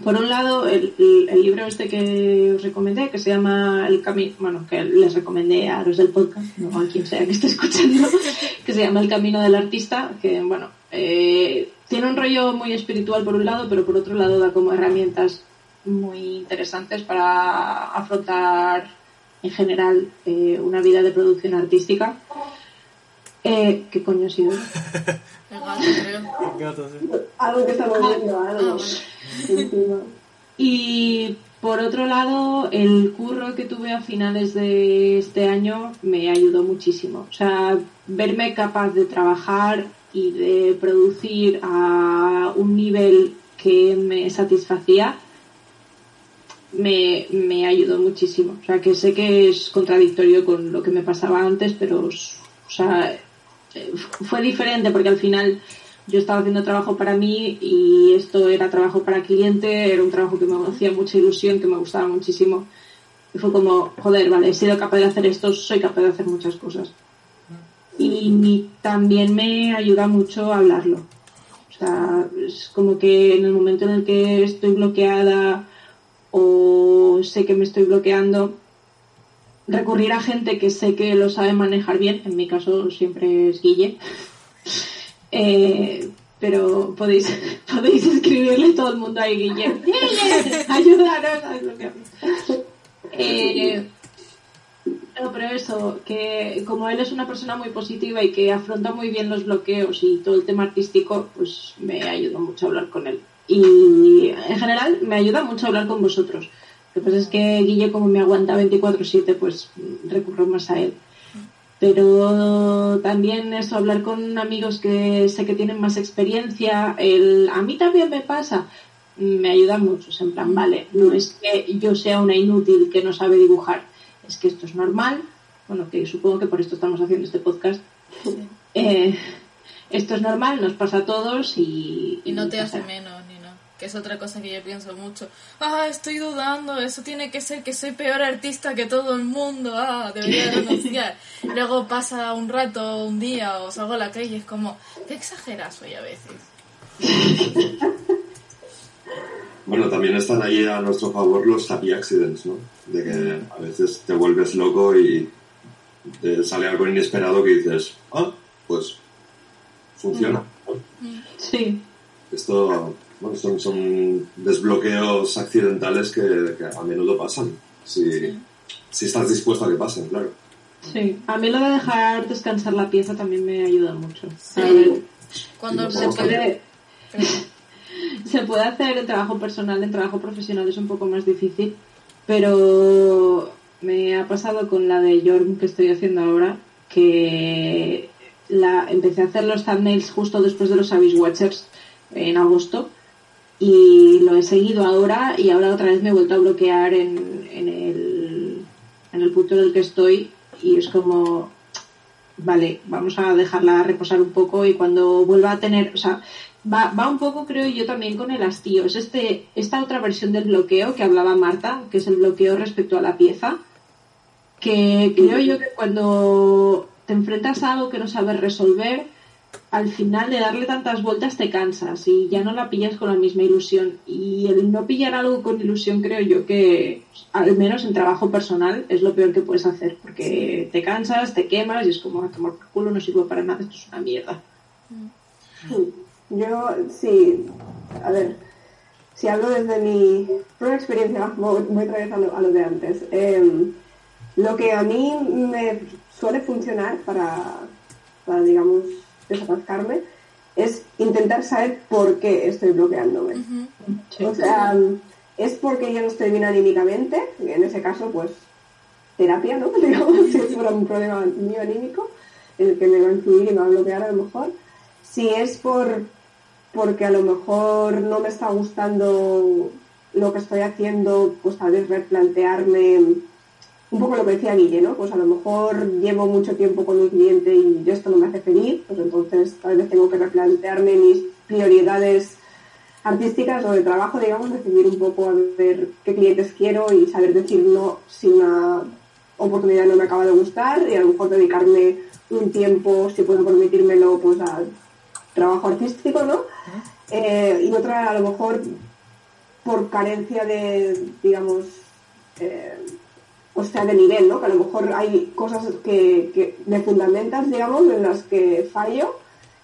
por un lado, el, libro este que os recomendé, que se llama El Camino, bueno, que les recomendé a los del podcast, no a quien sea que esté escuchando, <laughs> que se llama El Camino del Artista, que, bueno, eh, tiene un rollo muy espiritual por un lado, pero por otro lado da como herramientas muy interesantes para afrontar en general eh, una vida de producción artística. Eh, ¿Qué coño ha sido? <laughs> El gato, creo. Algo que está moviendo, ah, Y por otro lado, el curro que tuve a finales de este año me ayudó muchísimo. O sea, verme capaz de trabajar y de producir a un nivel que me satisfacía me, me, ayudó muchísimo. O sea, que sé que es contradictorio con lo que me pasaba antes, pero, o sea, fue diferente porque al final yo estaba haciendo trabajo para mí y esto era trabajo para cliente, era un trabajo que me hacía mucha ilusión, que me gustaba muchísimo. Y fue como, joder, vale, he sido capaz de hacer esto, soy capaz de hacer muchas cosas y también me ayuda mucho hablarlo. O sea, es como que en el momento en el que estoy bloqueada o sé que me estoy bloqueando, recurrir a gente que sé que lo sabe manejar bien, en mi caso siempre es Guille, <laughs> eh, pero podéis, <laughs> podéis escribirle todo el mundo ahí, Guille, Guille, ayúdanos a <laughs> desbloquearme. Eh, no, pero eso, que como él es una persona muy positiva y que afronta muy bien los bloqueos y todo el tema artístico, pues me ayuda mucho a hablar con él. Y en general me ayuda mucho a hablar con vosotros. Lo que pasa es que Guille, como me aguanta 24-7, pues recurro más a él. Pero también eso, hablar con amigos que sé que tienen más experiencia, el, a mí también me pasa, me ayuda mucho. en plan, vale, no es que yo sea una inútil que no sabe dibujar es que esto es normal, bueno, que supongo que por esto estamos haciendo este podcast. Eh, esto es normal, nos pasa a todos y... Y no te hace menos que es otra cosa que yo pienso mucho. Ah, estoy dudando, eso tiene que ser que soy peor artista que todo el mundo, ah, debería <laughs> renunciar. Luego pasa un rato, un día, o salgo a la calle y es como, qué exageras hoy a veces. <laughs> Bueno, también están ahí a nuestro favor los happy accidents, ¿no? De que a veces te vuelves loco y te sale algo inesperado que dices, ah, pues funciona. Sí. Esto, bueno, son, son desbloqueos accidentales que, a menudo pasan. Si, si estás dispuesto a que pasen, claro. Sí, a mí lo de dejar descansar la pieza también me ayuda mucho. Sí. Cuando se puede <laughs> se puede hacer en trabajo personal, en trabajo profesional es un poco más difícil, pero me ha pasado con la de Jorm que estoy haciendo ahora, que la, empecé a hacer los thumbnails justo después de los Abyss Watchers en agosto y lo he seguido ahora y ahora otra vez me he vuelto a bloquear en, en, el, en el punto en el que estoy y es como vale, vamos a dejarla reposar un poco y cuando vuelva a tener, o sea, va, va un poco, creo yo, también con el hastío. Es este, esta otra versión del bloqueo que hablaba Marta, que es el bloqueo respecto a la pieza, que creo yo que cuando te enfrentas a algo que no sabes resolver, al final de darle tantas vueltas te cansas y ya no la pillas con la misma ilusión. Y el no pillar algo con ilusión creo yo que, al menos en trabajo personal, es lo peor que puedes hacer, porque te cansas, te quemas y es como a tomar por culo, no sirve para nada, esto es una mierda. Mm. Yo, sí, a ver, si hablo desde mi propia experiencia, <laughs> voy, otra vez a lo, de antes. Em, lo que a mí me suele funcionar para, para digamos, desatascarme es intentar saber por qué estoy bloqueándome. O sea, es porque yo no estoy bien anímicamente, en ese caso, pues, terapia, ¿no? <laughs> Digamos, si fuera un problema mío anímico, en el que me va a influir y me va a bloquear a lo mejor. Si es por porque a lo mejor no me está gustando lo que estoy haciendo, pues tal vez replantearme un poco lo que decía Guille, ¿no? Pues a lo mejor llevo mucho tiempo con un cliente y esto no me hace feliz, pues entonces tal vez tengo que replantearme mis prioridades artísticas o de trabajo, digamos, decidir un poco a ver qué clientes quiero y saber decir no si una oportunidad no me acaba de gustar y a lo mejor dedicarme un tiempo, si puedo permitírmelo, pues a trabajo artístico, ¿no? Eh, y otra a lo mejor por carencia de, digamos, eh, o sea, de nivel, ¿no? Que a lo mejor hay cosas que, que de fundamentas, digamos, en las que fallo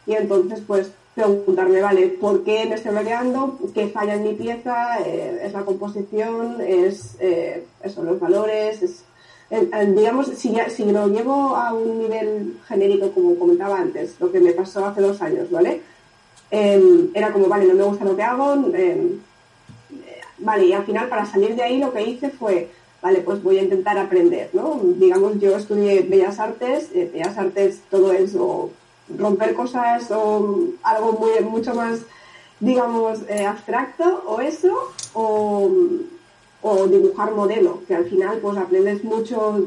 y entonces pues preguntarme, vale, ¿por qué me estoy bloqueando? ¿Qué falla en mi pieza? Eh, ¿Es la composición? ¿Es eh, eso, los valores? Es, digamos, si, si lo llevo a un nivel genérico, como comentaba antes, lo que me pasó hace dos años, ¿vale? Em, era como, vale, no me gusta lo que hago, em, vale, y al final para salir de ahí lo que hice fue, vale, pues voy a intentar aprender, ¿no? Digamos, yo estudié Bellas Artes, eh, Bellas Artes todo eso romper cosas o algo muy, mucho más, digamos, eh, abstracto o eso, o, dibujar modelo, que al final pues aprendes mucho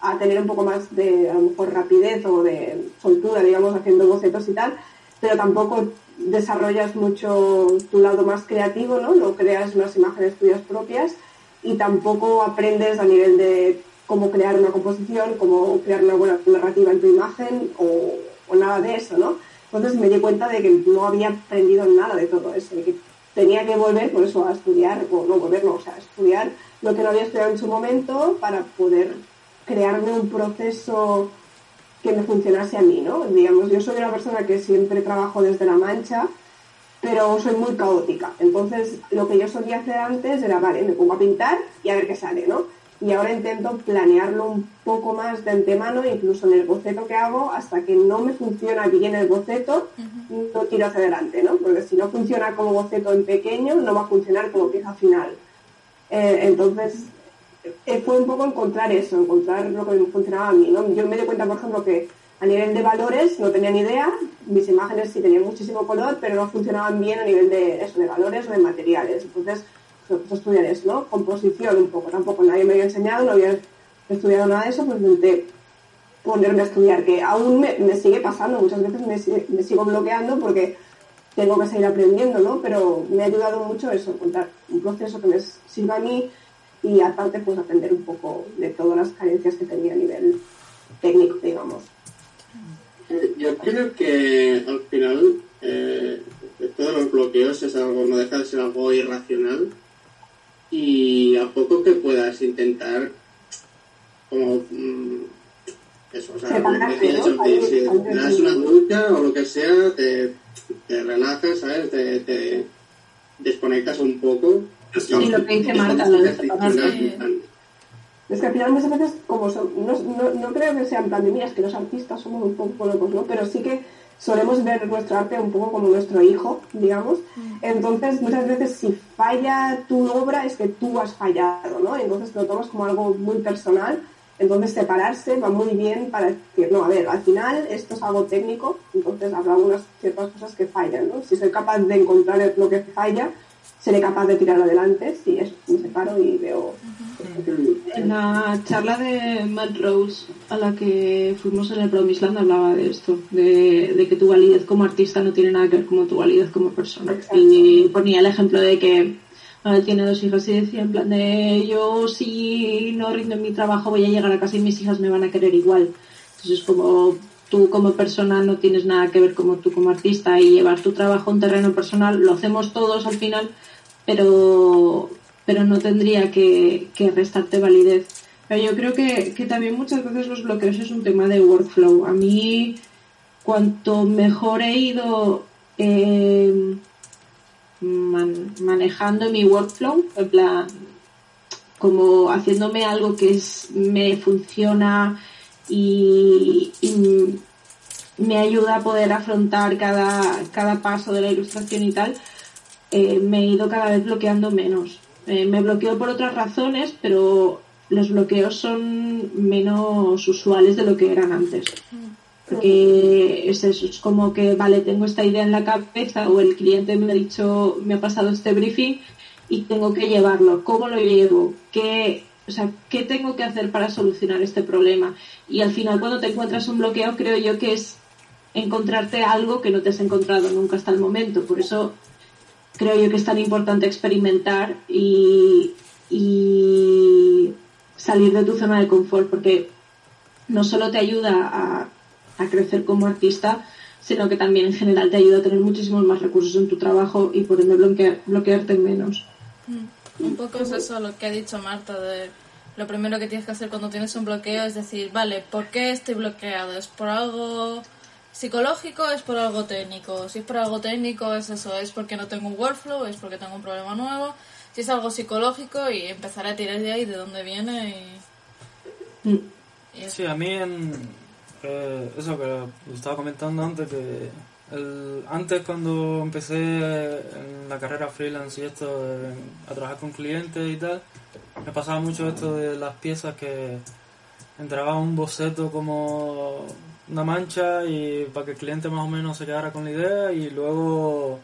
a tener un poco más de, a lo mejor, rapidez o de soltura, digamos, haciendo bocetos y tal, pero tampoco desarrollas mucho tu lado más creativo, ¿no? No creas unas imágenes tuyas propias y tampoco aprendes a nivel de cómo crear una composición, cómo crear una buena narrativa en tu imagen o, nada de eso, ¿no? Entonces me di cuenta de que no había aprendido nada de todo eso, de que tenía que volver, por eso, a estudiar, o no volver, no, o sea, estudiar lo que no había estudiado en su momento para poder crearme un proceso que me funcionase a mí, ¿no? Digamos, yo soy una persona que siempre trabajo desde la mancha, pero soy muy caótica. Entonces, lo que yo solía hacer antes era, vale, me pongo a pintar y a ver qué sale, ¿no? y ahora intento planearlo un poco más de antemano, incluso en el boceto que hago, hasta que no me funciona bien el boceto, no tiro hacia adelante, ¿no? Porque si no funciona como boceto en pequeño, no va a funcionar como pieza final. Eh, entonces, eh, fue un poco encontrar eso, encontrar lo que me funcionaba a mí, ¿no? Yo me di cuenta, por ejemplo, que a nivel de valores no tenía ni idea, mis imágenes sí tenían muchísimo color, pero no funcionaban bien a nivel de eso, de valores o de materiales. Entonces, estudiar eso, ¿no? Composición un poco, tampoco nadie me había enseñado, no había estudiado nada de eso, pues intenté ponerme a estudiar, que aún me, sigue pasando, muchas veces me, sigo bloqueando porque tengo que seguir aprendiendo, ¿no? Pero me ha ayudado mucho eso, encontrar un proceso que me sirva a mí y aparte pues aprender un poco de todas las carencias que tenía a nivel técnico, digamos. Yo creo que al final eh, todos los bloqueos es algo, no deja de ser algo irracional y a poco que puedas intentar como mm, eso, o sea, si te das una ducha o lo que sea, te, te relajas, ¿sabes? Te, te, desconectas un poco. Sí, lo que dice Marta, lo es que al final muchas veces, como son, no, no, no, creo que sea en plan de, mira, es que los artistas somos un poco locos, ¿no? Pero sí que solemos ver nuestro arte un poco como nuestro hijo, digamos. Mm. Entonces, muchas veces si falla tu obra es que tú has fallado, ¿no? Entonces lo tomas como algo muy personal. Entonces separarse va muy bien para decir, no, a ver, al final esto es algo técnico, entonces habrá algunas ciertas cosas que fallan, ¿no? Si soy capaz de encontrar lo que falla, seré capaz de tirar adelante si es, me separo y veo... En la charla de Matt Rose a la que fuimos en el Promisland hablaba de esto, de, que tu validez como artista no tiene nada que ver con tu validez como persona. Y ponía el ejemplo de que él tiene dos hijas y decía en plan de yo si no rindo en mi trabajo voy a llegar a casa y mis hijas me van a querer igual. Entonces como tú como persona no tienes nada que ver como tú como artista y llevar tu trabajo a un terreno personal, lo hacemos todos al final, pero, pero no tendría que, restarte validez. Pero yo creo que, también muchas veces los bloqueos es un tema de workflow. A mí, cuanto mejor he ido eh, manejando mi workflow, en plan, como haciéndome algo que es, me funciona y, me ayuda a poder afrontar cada, cada paso de la ilustración y tal, eh, me he ido cada vez bloqueando menos. Eh, me bloqueo por otras razones, pero los bloqueos son menos usuales de lo que eran antes. Porque es eso, es como que, vale, tengo esta idea en la cabeza o el cliente me ha dicho, me ha pasado este briefing y tengo que llevarlo. ¿Cómo lo llevo? ¿Qué, o sea, ¿qué tengo que hacer para solucionar este problema? Y al final cuando te encuentras un bloqueo creo yo que es encontrarte algo que no te has encontrado nunca hasta el momento. Por eso creo yo que es tan importante experimentar y, y salir de tu zona de confort, porque no solo te ayuda a, a crecer como artista, sino que también en general te ayuda a tener muchísimos más recursos en tu trabajo y por ende bloquear, bloquearte menos. Mm. Un poco es eso lo que ha dicho Marta, de lo primero que tienes que hacer cuando tienes un bloqueo es decir, vale, ¿por qué estoy bloqueado? ¿Es por algo psicológico es por algo técnico? Si es por algo técnico es eso, es porque no tengo un workflow, es porque tengo un problema nuevo. Si es algo psicológico y empezaré a tirar de ahí de dónde viene y... Mm. Sí, a mí en, eh, eso que lo estaba comentando antes, que el, antes cuando empecé en la carrera freelance y esto, eh, a trabajar con clientes y tal, me pasaba mucho esto de las piezas que entraba un boceto como una mancha y para que el cliente más o menos se quedara con la idea y luego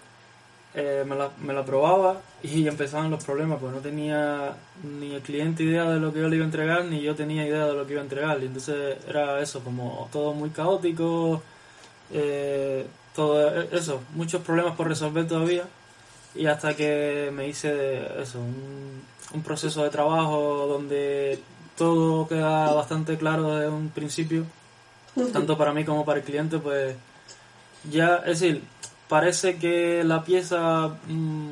eh, me, la, me la probaba y <laughs> empezaban los problemas, pues no tenía ni el cliente idea de lo que yo le iba a entregar, ni yo tenía idea de lo que iba a entregar. Y entonces era eso, como todo muy caótico, eh, todo eso, muchos problemas por resolver todavía. Y hasta que me hice eso, un, un proceso de trabajo donde todo queda bastante claro desde un principio, tanto para mí como para el cliente, pues ya, es decir, parece que la pieza mm,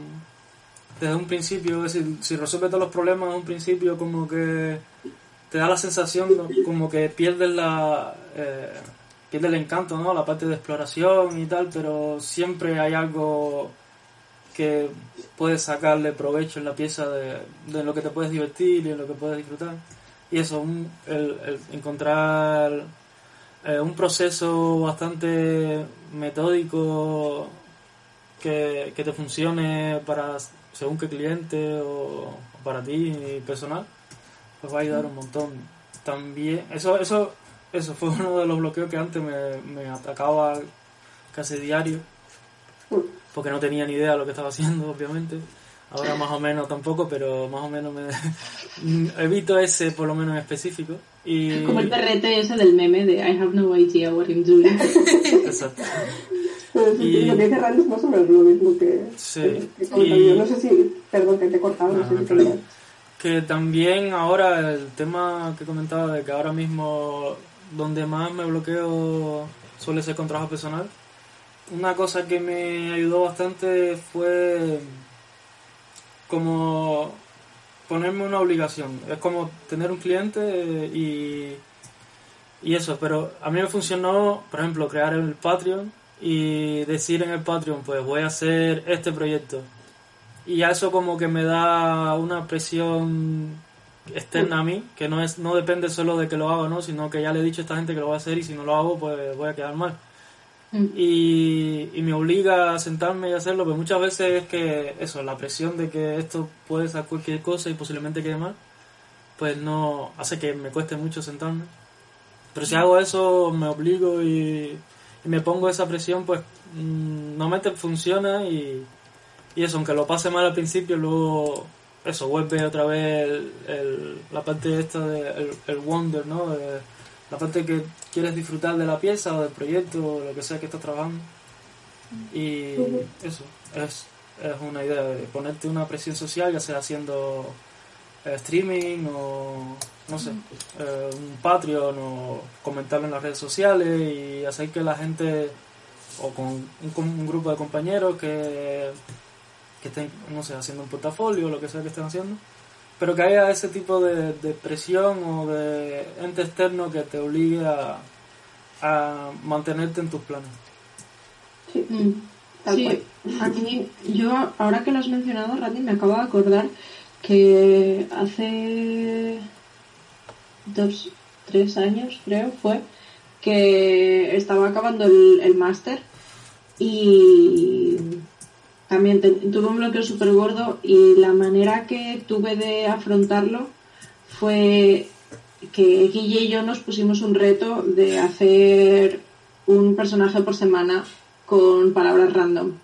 desde un principio, es decir, si resuelve todos los problemas desde un principio, como que te da la sensación como que pierdes la eh, pierde el encanto, ¿no? La parte de exploración y tal, pero siempre hay algo que puedes sacarle provecho en la pieza de, de lo que te puedes divertir y en lo que puedes disfrutar. Y eso, el, el encontrar eh, un proceso bastante metódico que, te funcione para según qué cliente o, para ti personal, pues va a ayudar un montón. También, eso, eso, eso fue <laughs> uno de los bloqueos que antes me, me atacaba casi diario, porque no tenía ni idea de lo que estaba haciendo, obviamente. Ahora más o menos tampoco, pero más o menos me <laughs> evito ese por lo menos específico. Y... Como el perrete ese del meme de I have no idea what I'm doing. <laughs> Exacto. y... Lo que dice Randy es más o menos lo mismo que, sí. y... No sé si, perdón que te he cortado, no, sé si Que también ahora el tema que comentaba de que ahora mismo donde más me bloqueo suele ser con trabajo personal. Una cosa que me ayudó bastante fue como ponerme una obligación. Es como tener un cliente y, y eso, pero a mí me funcionó, por ejemplo, crear el Patreon y decir en el Patreon, pues voy a hacer este proyecto. Y a eso como que me da una presión externa a mí, que no es no depende solo de que lo haga, ¿no? sino que ya le he dicho a esta gente que lo voy a hacer y si no lo hago, pues voy a quedar mal. Mm. Y, y, me obliga a sentarme y hacerlo, pero muchas veces es que eso, la presión de que esto puede ser cualquier cosa y posiblemente quede mal, pues no hace que me cueste mucho sentarme. Pero si hago eso, me obligo y, me pongo esa presión, pues mm, normalmente funciona y, y, eso, aunque lo pase mal al principio, luego eso, vuelve otra vez el, la parte esta de el, wonder, ¿no? La parte que quieres disfrutar de la pieza o del proyecto o lo que sea que estás trabajando. Y eso, es, es una idea de ponerte una presión social, ya sea haciendo eh, streaming o, no sé, eh, un Patreon o comentarlo en las redes sociales y hacer que la gente o con un, un grupo de compañeros que, que estén, no sé, haciendo un portafolio o lo que sea que estén haciendo, pero que haya ese tipo de, presión o de ente externo que te obligue a, mantenerte en tus planes. Sí, mm. aquí yo, ahora que lo has mencionado, Randy, me acabo de acordar que hace dos, tres años, creo, fue que estaba acabando el, el máster y también tuve un bloqueo súper gordo y la manera que tuve de afrontarlo fue que Guille y yo nos pusimos un reto de hacer un personaje por semana con palabras random.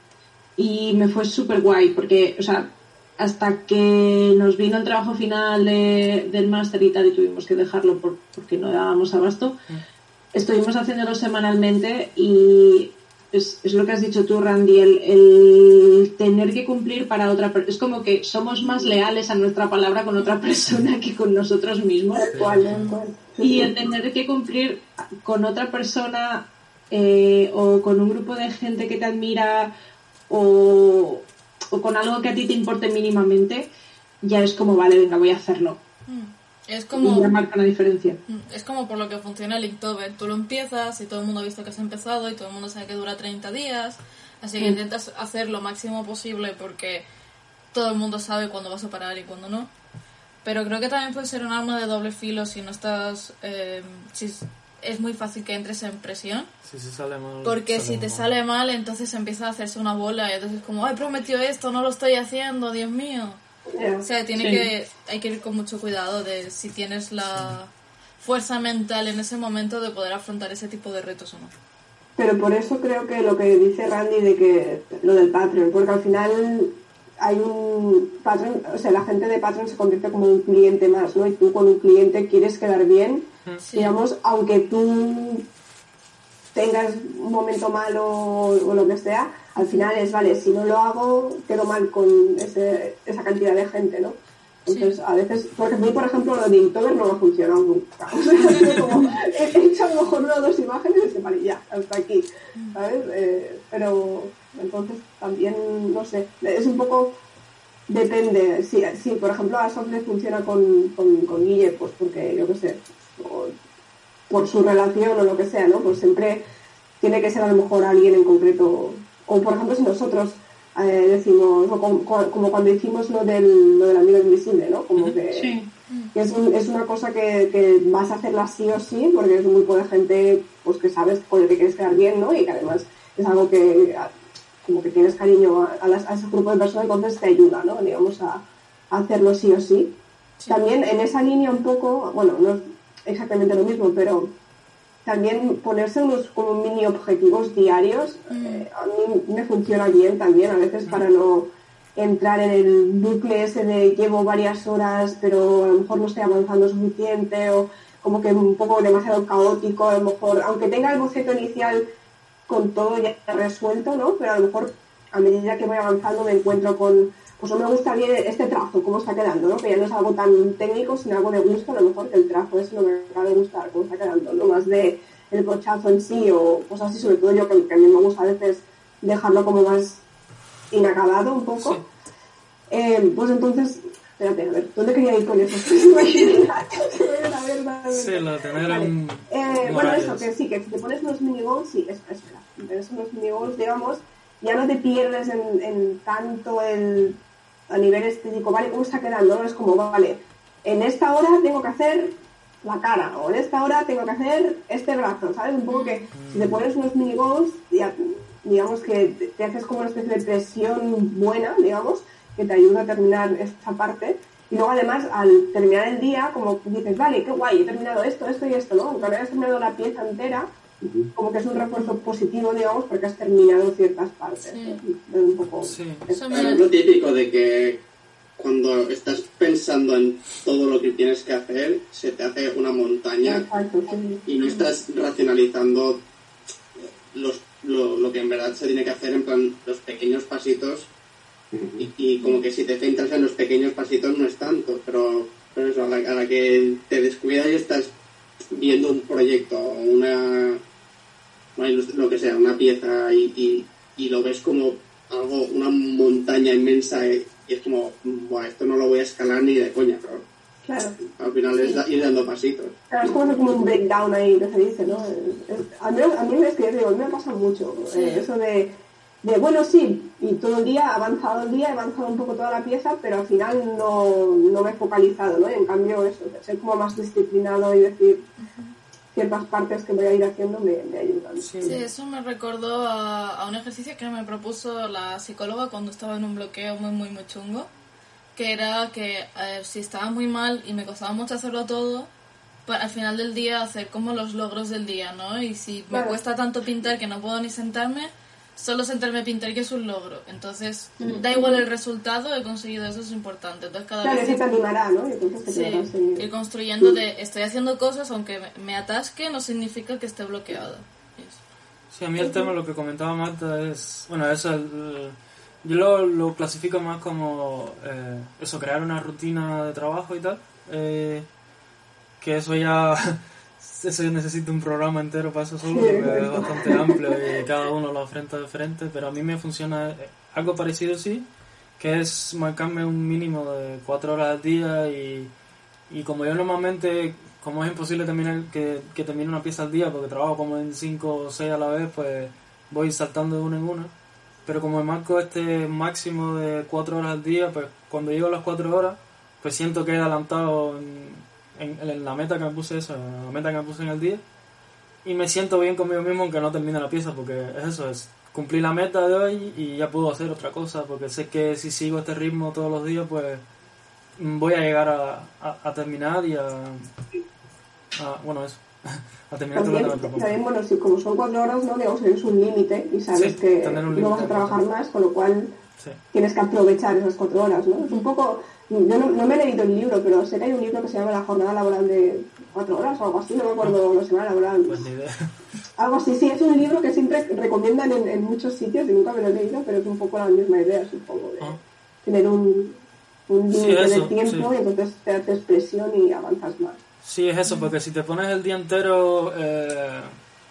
Y me fue súper guay porque, o sea, hasta que nos vino el trabajo final del máster y tal y tuvimos que dejarlo porque no dábamos abasto, mm. estuvimos haciéndolo semanalmente y es, es, lo que has dicho tú, Randy, el, el tener que cumplir para otra persona. Es como que somos más leales a nuestra palabra con otra persona que con nosotros mismos. Y el tener que cumplir con otra persona eh, o con un grupo de gente que te admira o, o, con algo que a ti te importe mínimamente, ya es como, vale, venga, voy a hacerlo. Es como. marca una diferencia. Mm, es como por lo que funciona el Inktober. Tú lo empiezas y todo el mundo ha visto que has empezado y todo el mundo sabe que dura 30 días. Así que mm. intentas hacer lo máximo posible porque todo el mundo sabe cuándo vas a parar y cuándo no. Pero creo que también puede ser un arma de doble filo si no estás. Eh, si es muy fácil que entres en presión. Si sale mal. Porque si te sale mal, entonces empieza a hacerse una bola y entonces es como, ay, prometió esto, no lo estoy haciendo, Dios mío. O sea, tiene que, hay que ir con mucho cuidado de si tienes la fuerza mental en ese momento de poder afrontar ese tipo de retos o no. Pero por eso creo que lo que dice Randy de que lo del Patreon, porque al final hay un Patreon, o sea, la gente de Patreon se convierte como un cliente más, ¿no? Y tú con un cliente quieres quedar bien, digamos, aunque tú tengas un momento malo o, lo que sea, al final es, vale, si no lo hago, quedo mal con ese, esa cantidad de gente, ¿no? Entonces, a veces, porque a mí, por ejemplo, lo de Inktober no me ha funcionado nunca. <laughs> O sea, como, he, hecho a lo mejor una o dos imágenes y vale, ya, hasta aquí, ¿sabes? Eh, pero, entonces, también, no sé, es un poco, depende. Si, si por ejemplo, a Soft le funciona con, con, con Guille, pues porque, yo qué sé, por su relación o lo que sea, ¿no? Pues siempre tiene que ser a lo mejor alguien en concreto. O por ejemplo si nosotros eh, decimos, como, cuando hicimos lo del, lo del amigo invisible, ¿no? Como que, es, es, una cosa que, vas a hacerla sí o sí, porque es un grupo de gente pues que sabes con el que quieres quedar bien, ¿no? Y que además es algo que como que tienes cariño a, a, ese grupo de personas, entonces te ayuda, ¿no? Digamos, a, hacerlo sí o sí. También en esa línea un poco, bueno, no, exactamente lo mismo, pero también ponerse unos como mini objetivos diarios mm. eh, a mí me funciona bien también, a veces para no entrar en el bucle ese de llevo varias horas pero a lo mejor no estoy avanzando suficiente o como que un poco demasiado caótico, a lo mejor, aunque tenga el boceto inicial con todo ya resuelto, ¿no? Pero a lo mejor a medida que voy avanzando me encuentro con pues no me gusta bien este trazo, cómo está quedando, ¿no? Que ya no es algo tan técnico, sino algo de gusto, a lo mejor que el trazo eso no me acaba de gustar, cómo está quedando, no más de el brochazo en sí o cosas así, sobre todo yo que, a mí me gusta a veces dejarlo como más inacabado un poco. Eh, pues entonces, espérate, a ver, ¿dónde quería ir con eso? sí, lo tener un... Eh, bueno, eso, que sí, que si te pones unos minigoals, sí, espera, si pones unos minigoals, digamos, ya no te pierdes en, en tanto el a nivel estético, ¿vale? ¿Cómo está quedando? ¿no? Es como, vale, en esta hora tengo que hacer la cara, o en esta hora tengo que hacer este brazo, ¿sabes? Un poco que si te pones unos mini goals, digamos que te haces como una especie de presión buena, digamos, que te ayuda a terminar esta parte. Y luego además, al terminar el día, como dices, vale, qué guay, he terminado esto, esto y esto, ¿no? Aunque no hayas terminado la pieza entera, como que es un refuerzo positivo, digamos, porque has terminado ciertas partes. Un poco Es lo típico de que cuando estás pensando en todo lo que tienes que hacer, se te hace una montaña y no estás racionalizando los, lo, que en verdad se tiene que hacer en plan los pequeños pasitos. Y, como que si te centras en los pequeños pasitos no es tanto, pero, pero eso, a la, a la que te descuidas y estás viendo un proyecto, una, lo que sea, una pieza y, y, lo ves como algo, una montaña inmensa y, es como, Buah, esto no lo voy a escalar ni de coña, pero claro. al final es ir dando pasitos. Claro, es como, como un breakdown ahí que se dice, ¿no? a, mí, a mí es que digo, me pasa mucho eh, eso de, de, bueno, sí, y todo el día, ha avanzado el día, he avanzado un poco toda la pieza, pero al final no, no me he focalizado, ¿no? Y en cambio eso, ser como más disciplinado y decir ciertas partes que voy a ir haciendo me, ayudan. Sí. eso me recordó a, un ejercicio que me propuso la psicóloga cuando estaba en un bloqueo muy, muy, muy chungo, que era que eh, si estaba muy mal y me costaba mucho hacerlo todo, pues, al final del día hacer como los logros del día, ¿no? Y si me cuesta tanto pintar que no puedo ni sentarme, solo sentarme a pintar que es un logro. Entonces, mm. da igual el resultado, he conseguido eso, es importante. Entonces, cada claro, vez... te animará, ¿no? ir construyendo de, estoy haciendo cosas, aunque me atasque, no significa que esté bloqueado. Sí, a mí el tema, lo que comentaba Marta es, bueno, eso, el, yo lo, lo, clasifico más como eh, eso, crear una rutina de trabajo y tal. Eh, que eso ya, <laughs> eso ya necesita un programa entero para eso solo, porque es bastante amplio y cada uno lo afrenta de frente, pero a mí me funciona eh, algo parecido, sí, que es marcarme un mínimo de cuatro horas al día y, y como yo normalmente, como es imposible terminar que, que termine una pieza al día, porque trabajo como en cinco o seis a la vez, pues voy saltando de una en una. Pero como me marco este máximo de cuatro horas al día, pues cuando llego a las cuatro horas, pues siento que he adelantado en, en, la meta que me puse eso, en la meta que me puse en el día, y me siento bien conmigo mismo aunque no termine la pieza, porque es eso, es cumplir la meta de hoy y ya puedo hacer otra cosa, porque sé que si sigo este ritmo todos los días, pues voy a llegar a, a, terminar y a, a, bueno, eso. <laughs> a terminar también, también, bueno, si como son cuatro horas, ¿no? Digamos que es un límite y sabes que no vas a trabajar más, con lo cual tienes que aprovechar esas cuatro horas, ¿no? Es un poco... Yo no, me he leído el libro, pero sé que hay un libro que se llama La jornada laboral de cuatro horas o algo así, no me acuerdo la semana laboral. Pues. <laughs> Algo así, sí, es un libro que siempre recomiendan en, muchos sitios y nunca me lo he leído, pero es un poco la misma idea, supongo, de ah. tener un, un límite de tiempo y entonces te haces presión y avanzas más. Sí, es eso, porque si te pones el día entero eh,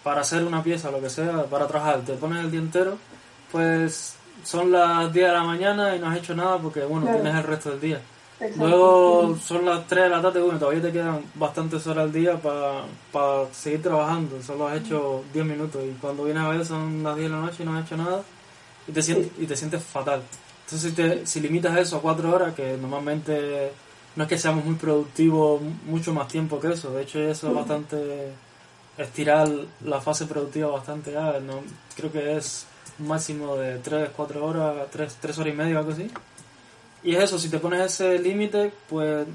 para hacer una pieza, lo que sea, para trabajar, te pones el día entero, pues son las 10 de la mañana y no has hecho nada porque, bueno, tienes el resto del día. Luego son las 3 de la tarde, bueno, todavía te quedan bastantes horas al día para seguir trabajando, solo has hecho 10 minutos y cuando vienes a ver son las 10 de la noche y no has hecho nada y te sientes, y te sientes fatal. Entonces si, te, si limitas eso a 4 horas, que normalmente no es que seamos muy productivos mucho más tiempo que eso, de hecho eso es bastante estirar la fase productiva bastante ¿no? creo que es máximo de 3, 4 horas, 3, 3 horas y media, algo así. Y es eso, si te pones ese límite, pues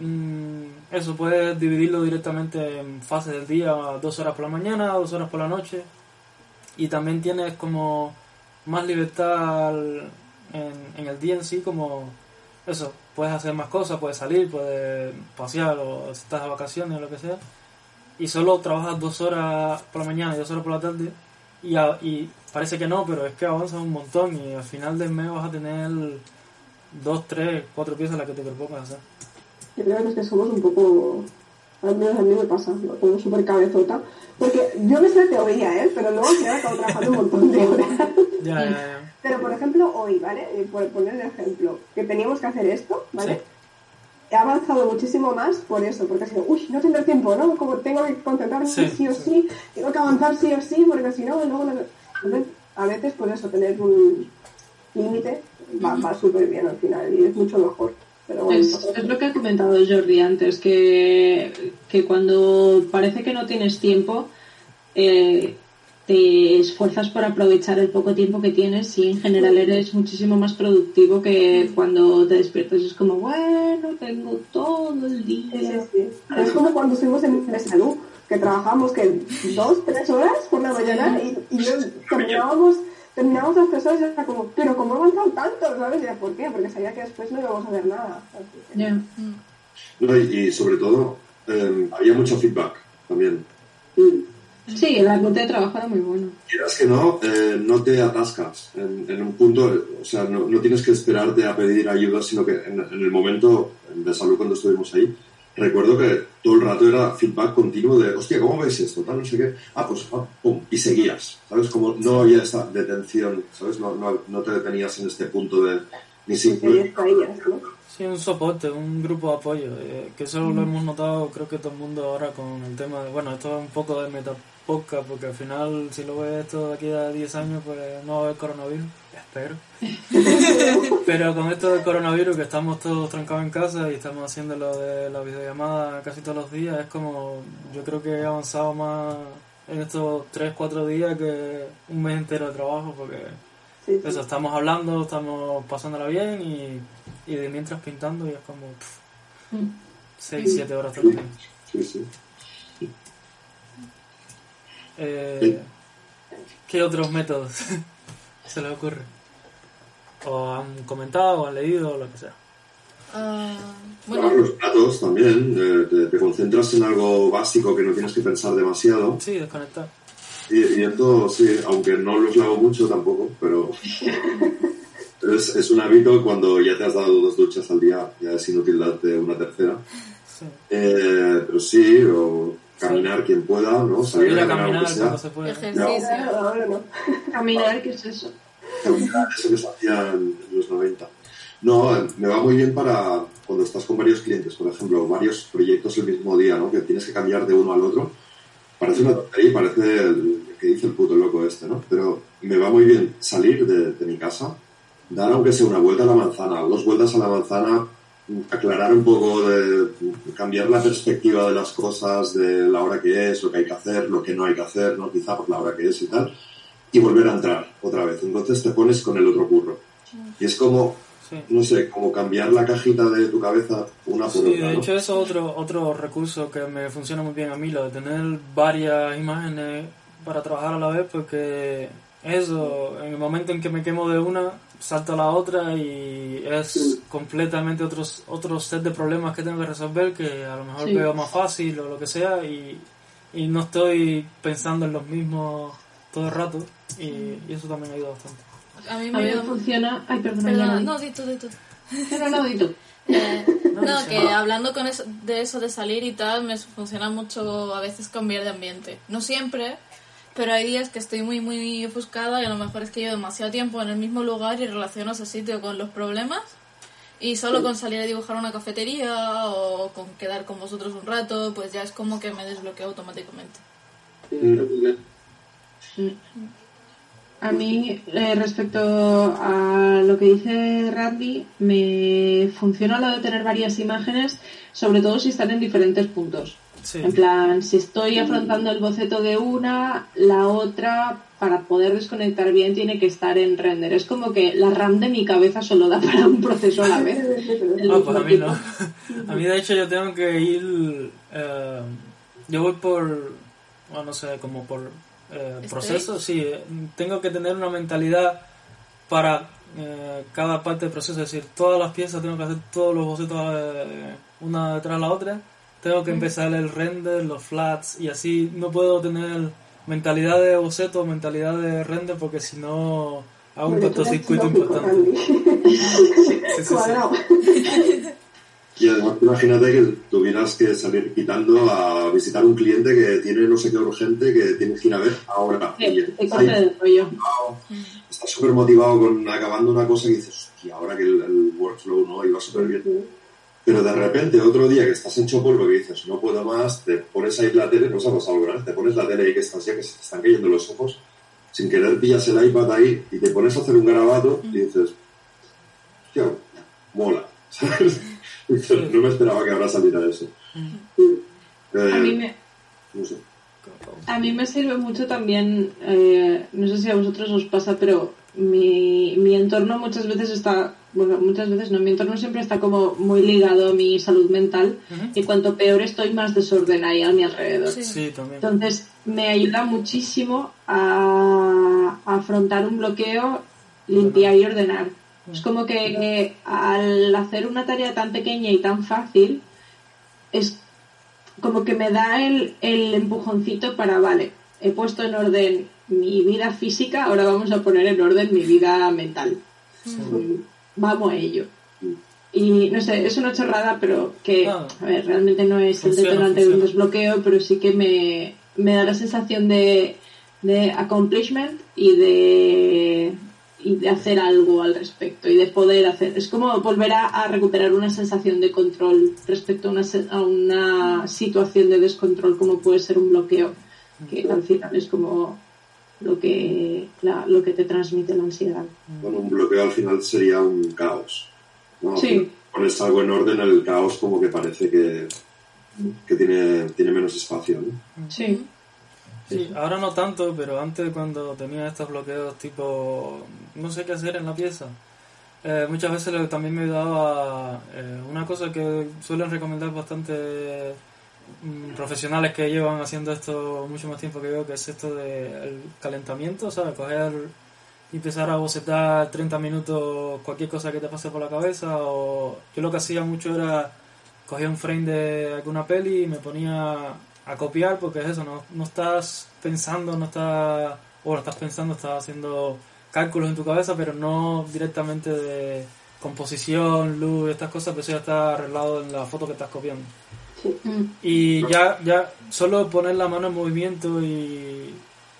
mm, eso, puedes dividirlo directamente en fases del día, dos horas por la mañana, dos horas por la noche. Y también tienes como más libertad en, en el día en sí, como eso, puedes hacer más cosas, puedes salir, puedes pasear o estás de vacaciones o lo que sea. Y solo trabajas dos horas por la mañana y dos horas por la tarde. Y, y parece que no, pero es que avanzas un montón y al final del mes vas a tener dos, tres, cuatro piezas las que te propongas hacer. Yo creo que es que somos un poco, al menos a mí me pasa, como súper cabezota, porque yo me sé teoría, ¿eh? pero luego me acabo trabajando un montón de horas. <laughs> ya, ya, ya. Pero, por ejemplo, hoy, ¿vale? Eh, por poner el ejemplo, que teníamos que hacer esto, ¿vale? He avanzado muchísimo más por eso, porque ha sido, uy, no tengo tiempo, ¿no? Como tengo que concentrarme sí, o sí. tengo que avanzar sí o sí, porque si no, luego no... a veces por eso tener un límite va, va súper bien al final y es mucho mejor. Pero es, es, lo que ha comentado Jordi antes, que, que cuando parece que no tienes tiempo, eh, te esfuerzas por aprovechar el poco tiempo que tienes y en general eres muchísimo más productivo que cuando te despiertas. Es como, bueno, tengo todo el día. Es como cuando estuvimos en salud, que trabajamos que dos, tres horas por la mañana y, y terminábamos, terminábamos las tres horas y era como, pero ¿cómo he avanzado tanto? ¿Sabes? Y ¿por qué? Porque sabía que después no íbamos a ver nada. y, sobre todo, eh, había mucho feedback también. Sí, el ambiente de trabajo era muy bueno. Quieras que no, eh, no te atascas en, un punto, o sea, no, no, tienes que esperarte a pedir ayuda, sino que en, el momento de salud cuando estuvimos ahí, recuerdo que todo el rato era feedback continuo de, hostia, ¿cómo veis esto? Tal, no sé qué. Ah, pues, ah, pum, y seguías, ¿sabes? Como no había esta detención, ¿sabes? No, no, no te detenías en este punto de ni simple. Sí, un soporte, un grupo de apoyo, eh, que eso lo mm. hemos notado creo que todo el mundo ahora con el tema de, bueno, esto es un poco de meta podcast, porque al final, si lo ves esto de aquí a 10 años, pues no va a haber coronavirus, espero. <laughs> Pero con esto del coronavirus, que estamos todos trancados en casa y estamos haciendo lo de la videollamada casi todos los días, es como, yo creo que he avanzado más en estos 3, 4 días que un mes entero de trabajo, porque eso, estamos hablando, estamos pasándola bien y, y de mientras pintando y es como 6, 7 mm. horas todo el día. Sí, sí. Eh, ¿Qué otros métodos <laughs> se les ocurre? ¿O han comentado, o han leído, o lo que sea? Uh, bueno. los platos también, te, concentras en algo básico que no tienes que pensar demasiado. Sí, desconectar. Y, esto, sí, aunque no los lavo mucho tampoco, pero <laughs> es, es un hábito cuando ya te has dado dos duchas al día, ya es inútil darte una tercera. Eh, pero sí, o caminar quien pueda, ¿no? Salir, a caminar, cuando se puede. Ejercicio. Caminar, ¿qué es eso? Caminar, eso que se hacía en los 90. No, me va muy bien para cuando estás con varios clientes, por ejemplo, varios proyectos el mismo día, ¿no? Que tienes que cambiar de uno al otro. Parece una tontería, parece el, que dice el puto loco este, ¿no? Pero me va muy bien salir de, de mi casa, dar aunque sea una vuelta a la manzana, dos vueltas a la manzana, aclarar un poco de cambiar la perspectiva de las cosas, de la hora que es, lo que hay que hacer, lo que no hay que hacer, ¿no? Quizá por la hora que es y tal, y volver a entrar otra vez. Entonces te pones con el otro curro. Y es como no sé, como cambiar la cajita de tu cabeza una por sí, de hecho eso es otro, otro recurso que me funciona muy bien a mí, lo de tener varias imágenes para trabajar a la vez, porque eso, en el momento en que me quemo de una, salto a la otra y es completamente otros, otro set de problemas que tengo que resolver que a lo mejor veo más fácil o lo que sea y, y no estoy pensando en los mismos todo el rato y, y eso también ayuda bastante. A mí me funciona. Ay, perdona. no, di tú, di tú. No, no, di tú. <laughs> Eh, no, que hablando con eso, de eso de salir y tal, me funciona mucho a veces cambiar de ambiente. No siempre, pero hay días que estoy muy, muy ofuscada y a lo mejor es que llevo demasiado tiempo en el mismo lugar y relaciono ese sitio con los problemas. Y solo con salir a dibujar una cafetería o con quedar con vosotros un rato, pues ya es como que me desbloqueo automáticamente. Mm. A mí, eh, respecto a lo que dice Randy, me funciona lo de tener varias imágenes, sobre todo si están en diferentes puntos. En plan, si estoy afrontando el boceto de una, la otra, para poder desconectar bien, tiene que estar en render. Es como que la RAM de mi cabeza solo da para un proceso a la vez. <laughs> no, pues a mí no. A mí, de hecho, yo tengo que ir. Eh, yo voy por. Bueno, no sé, como por eh, proceso, sí, tengo que tener una mentalidad para eh, cada parte del proceso, es decir, todas las piezas tengo que hacer todos los bocetos eh, una detrás de la otra, tengo que empezar el render, los flats y así no puedo tener mentalidad de boceto, mentalidad de render porque si no hago un cortocircuito importante. <laughs> sí, sí, sí. Y además, imagínate que tuvieras que salir quitando a visitar un cliente que tiene no sé qué urgente, que tienes que ir a ver ahora. Sí, rollo. Estás súper motivado con acabando una cosa y dices, hostia, ahora que el, workflow no iba súper bien. Pero de repente, otro día que estás hecho polvo y dices, no puedo más, te pones ahí la tele, no sabes algo, ¿verdad? Te pones la tele ahí que estás ya, que se te están cayendo los ojos, sin querer pillas el iPad ahí y te pones a hacer un garabato y dices, hostia, mola, <laughs> ¿sabes? no me esperaba que ahora saliera eso. Eh, a mí me... A mí me sirve mucho también, eh, no sé si a vosotros os pasa, pero mi, mi entorno muchas veces está, bueno, muchas veces no, mi entorno siempre está como muy ligado a mi salud mental y cuanto peor estoy, más desorden hay a mi alrededor. Sí, también. Entonces, me ayuda muchísimo a, a afrontar un bloqueo, limpiar y ordenar. Es como que al hacer una tarea tan pequeña y tan fácil, es como que me da el, el empujoncito para, vale, he puesto en orden mi vida física, ahora vamos a poner en orden mi vida mental. Vamos a ello. Y no sé, es una chorrada, pero que, a ver, realmente no es el detonante de un desbloqueo, pero sí que me, me da la sensación de, de accomplishment y de y de hacer algo al respecto y de poder hacer. Es como volver a, recuperar una sensación de control respecto a una, a una situación de descontrol como puede ser un bloqueo, que al final es como lo que, lo que te transmite la ansiedad. Bueno, un bloqueo al final sería un caos. ¿no? Sí. Pones algo en orden, el caos como que parece que, que tiene, tiene menos espacio. ¿no? Sí. Sí, ahora no tanto, pero antes cuando tenía estos bloqueos tipo no sé qué hacer en la pieza, eh, muchas veces también me ayudaba eh, una cosa que suelen recomendar bastante profesionales que llevan haciendo esto mucho más tiempo que yo, que es esto del calentamiento, ¿sabes? Coger y empezar a bocetar 30 minutos cualquier cosa que te pase por la cabeza o yo lo que hacía mucho era cogía un frame de alguna peli y me ponía a copiar porque es eso, no, no estás pensando, no estás, o no estás pensando, estás haciendo cálculos en tu cabeza, pero no directamente de composición, luz, estas cosas, pero eso ya está arreglado en la foto que estás copiando. Y ya, ya solo poner la mano en movimiento y,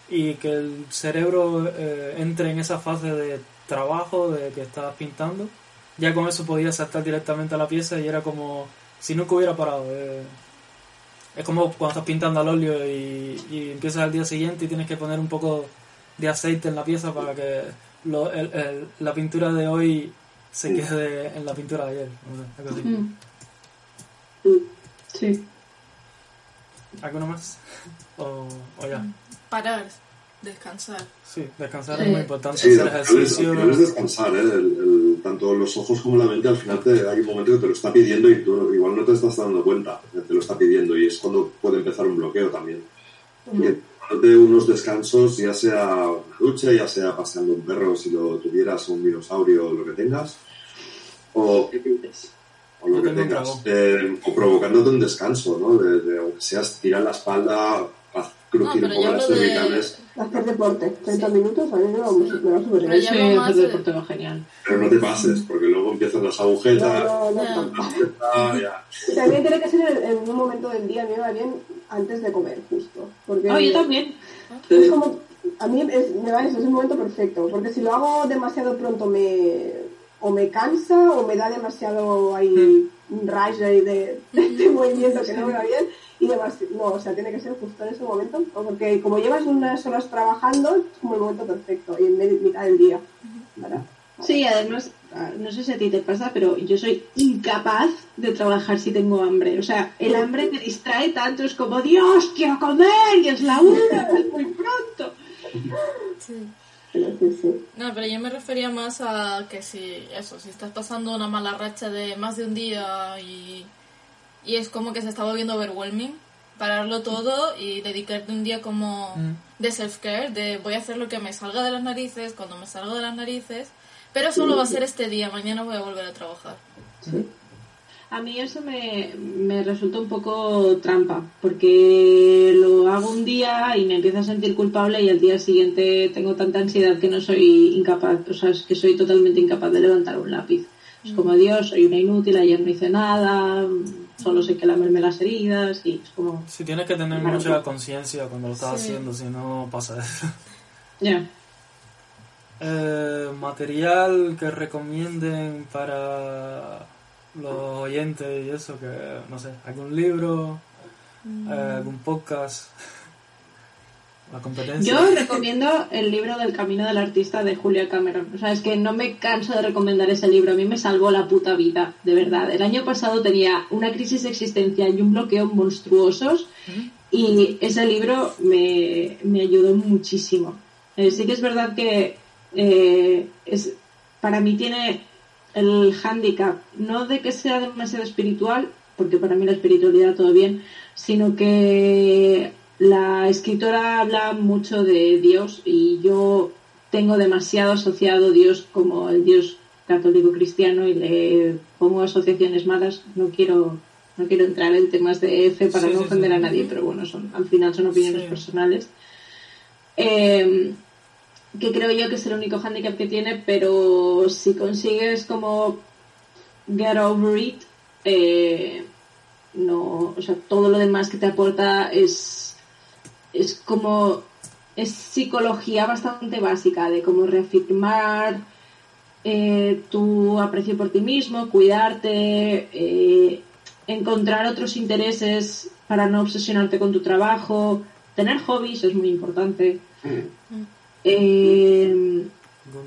y que el cerebro eh, entre en esa fase de trabajo de que estás pintando, ya con eso podías saltar directamente a la pieza y era como si nunca hubiera parado. eh. Es como cuando estás pintando al óleo y, y empiezas al día siguiente y tienes que poner un poco de aceite en la pieza para que lo- el- el- la pintura de hoy se quede en la pintura de ayer. Mm. Mm. Sí. ¿Alguno más? O, o ya. Parar, descansar. Sí, descansar Sí. es muy importante. Sí, hacer al final es, al ejercicio. final es descansar, ¿eh? El- el- tanto los ojos como la mente al final te, hay un momento que te lo está pidiendo y tú igual no te estás dando cuenta te lo está pidiendo y es cuando puede empezar un bloqueo también. Y darte unos descansos, ya sea una ducha, ya sea paseando un perro si lo tuvieras, un dinosaurio o lo que tengas, o. o lo que tengas, eh, o provocándote un descanso, ¿no? De, de- aunque sea estirar la espalda, crujir un poco las hablo de- cervicales, Hacer deporte, 30 minutos, a mí me va, me va súper bien. Sí, hacer de- deporte va genial. pero no te pases, porque luego empiezan las agujetas, No, no, no, Ya. Ah, también tiene que ser en, en un momento del día, a mí me va bien antes de comer, justo. Porque Oh, yo también. es como, a mí es, me va eso, es un momento perfecto, porque si lo hago demasiado pronto me o me cansa o me da demasiado ahí un rayo ahí de, de, de movimiento que no me va bien y demás, no, o sea, tiene que ser justo en ese momento, porque como llevas unas horas trabajando, es como el momento perfecto y en medio- mitad del día. ¿verdad? Sí, además, no sé si a ti te pasa, pero yo soy incapaz de trabajar si tengo hambre. O sea, el hambre me distrae tanto, es como, Dios, quiero comer, y es la una, <laughs> es muy pronto. Sí. Pero sí, sí. No, pero yo me refería más a que si, eso, si estás pasando una mala racha de más de un día y, y es como que se está volviendo overwhelming, pararlo todo y dedicarte un día como Mm. de self-care, de voy a hacer lo que me salga de las narices, cuando me salga de las narices, pero solo va a ser este día, mañana voy a volver a trabajar. A mí eso me, me resulta un poco trampa, porque lo hago un día y me empiezo a sentir culpable y al día siguiente tengo tanta ansiedad que no soy incapaz, o sea, es que soy totalmente incapaz de levantar un lápiz. Es como, Dios, soy una inútil, ayer no hice nada, solo sé que lamerme las heridas y es como, Sí, tienes que tener Claro. mucha conciencia cuando lo estás Sí. haciendo, si no pasa eso. <laughs> ya. Eh, material que recomienden para los oyentes y eso, que no sé, algún libro, Mm. eh, algún podcast, <laughs> la competencia. Yo recomiendo el libro del Camino del Artista de Julia Cameron. O sea, es que no me canso de recomendar ese libro. A mí me salvó la puta vida, de verdad. El año pasado tenía una crisis existencial y un bloqueo monstruosos y ese libro me, me ayudó muchísimo. Eh, sí que es verdad que eh, es, para mí tiene el hándicap, no de que sea demasiado espiritual, porque para mí la espiritualidad todo bien, sino que la escritora habla mucho de Dios y yo tengo demasiado asociado Dios como el Dios católico cristiano y le pongo asociaciones malas. No quiero no quiero entrar en temas de fe para Sí, no ofender sí. a nadie, pero bueno, son al final son opiniones personales. Eh, que creo yo que es el único hándicap que tiene, pero si consigues como get over it, eh, no, o sea, todo lo demás que te aporta es, es como, es psicología bastante básica de cómo reafirmar eh, tu aprecio por ti mismo, cuidarte, eh, encontrar otros intereses para no obsesionarte con tu trabajo, tener hobbies es muy importante. Eh,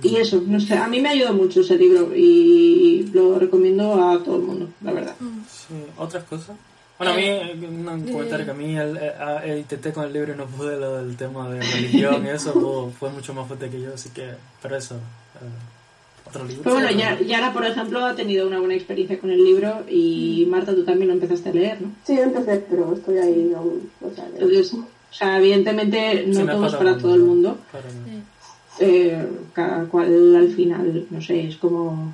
y eso, no sé, a mí me ayudó mucho ese libro y lo recomiendo a todo el mundo, la verdad. Sí, otras cosas. Bueno, a mí, eh, un comentario que a mí el- eh, eh, intenté con el libro y no pude lo del tema de religión y eso <laughs> fue, fue mucho más fuerte que yo, así que, pero eso, eh, otro libro. Pero bueno, ya- Yara, por ejemplo, ha tenido una buena experiencia con el libro y Marta, tú también lo empezaste a leer, ¿no? Sí, yo empecé, pero estoy ahí aún. O sea, Entonces, o sea, evidentemente no Sí, todo es para todo el mundo. Claro. Eh, cada cual al final, no sé, es como,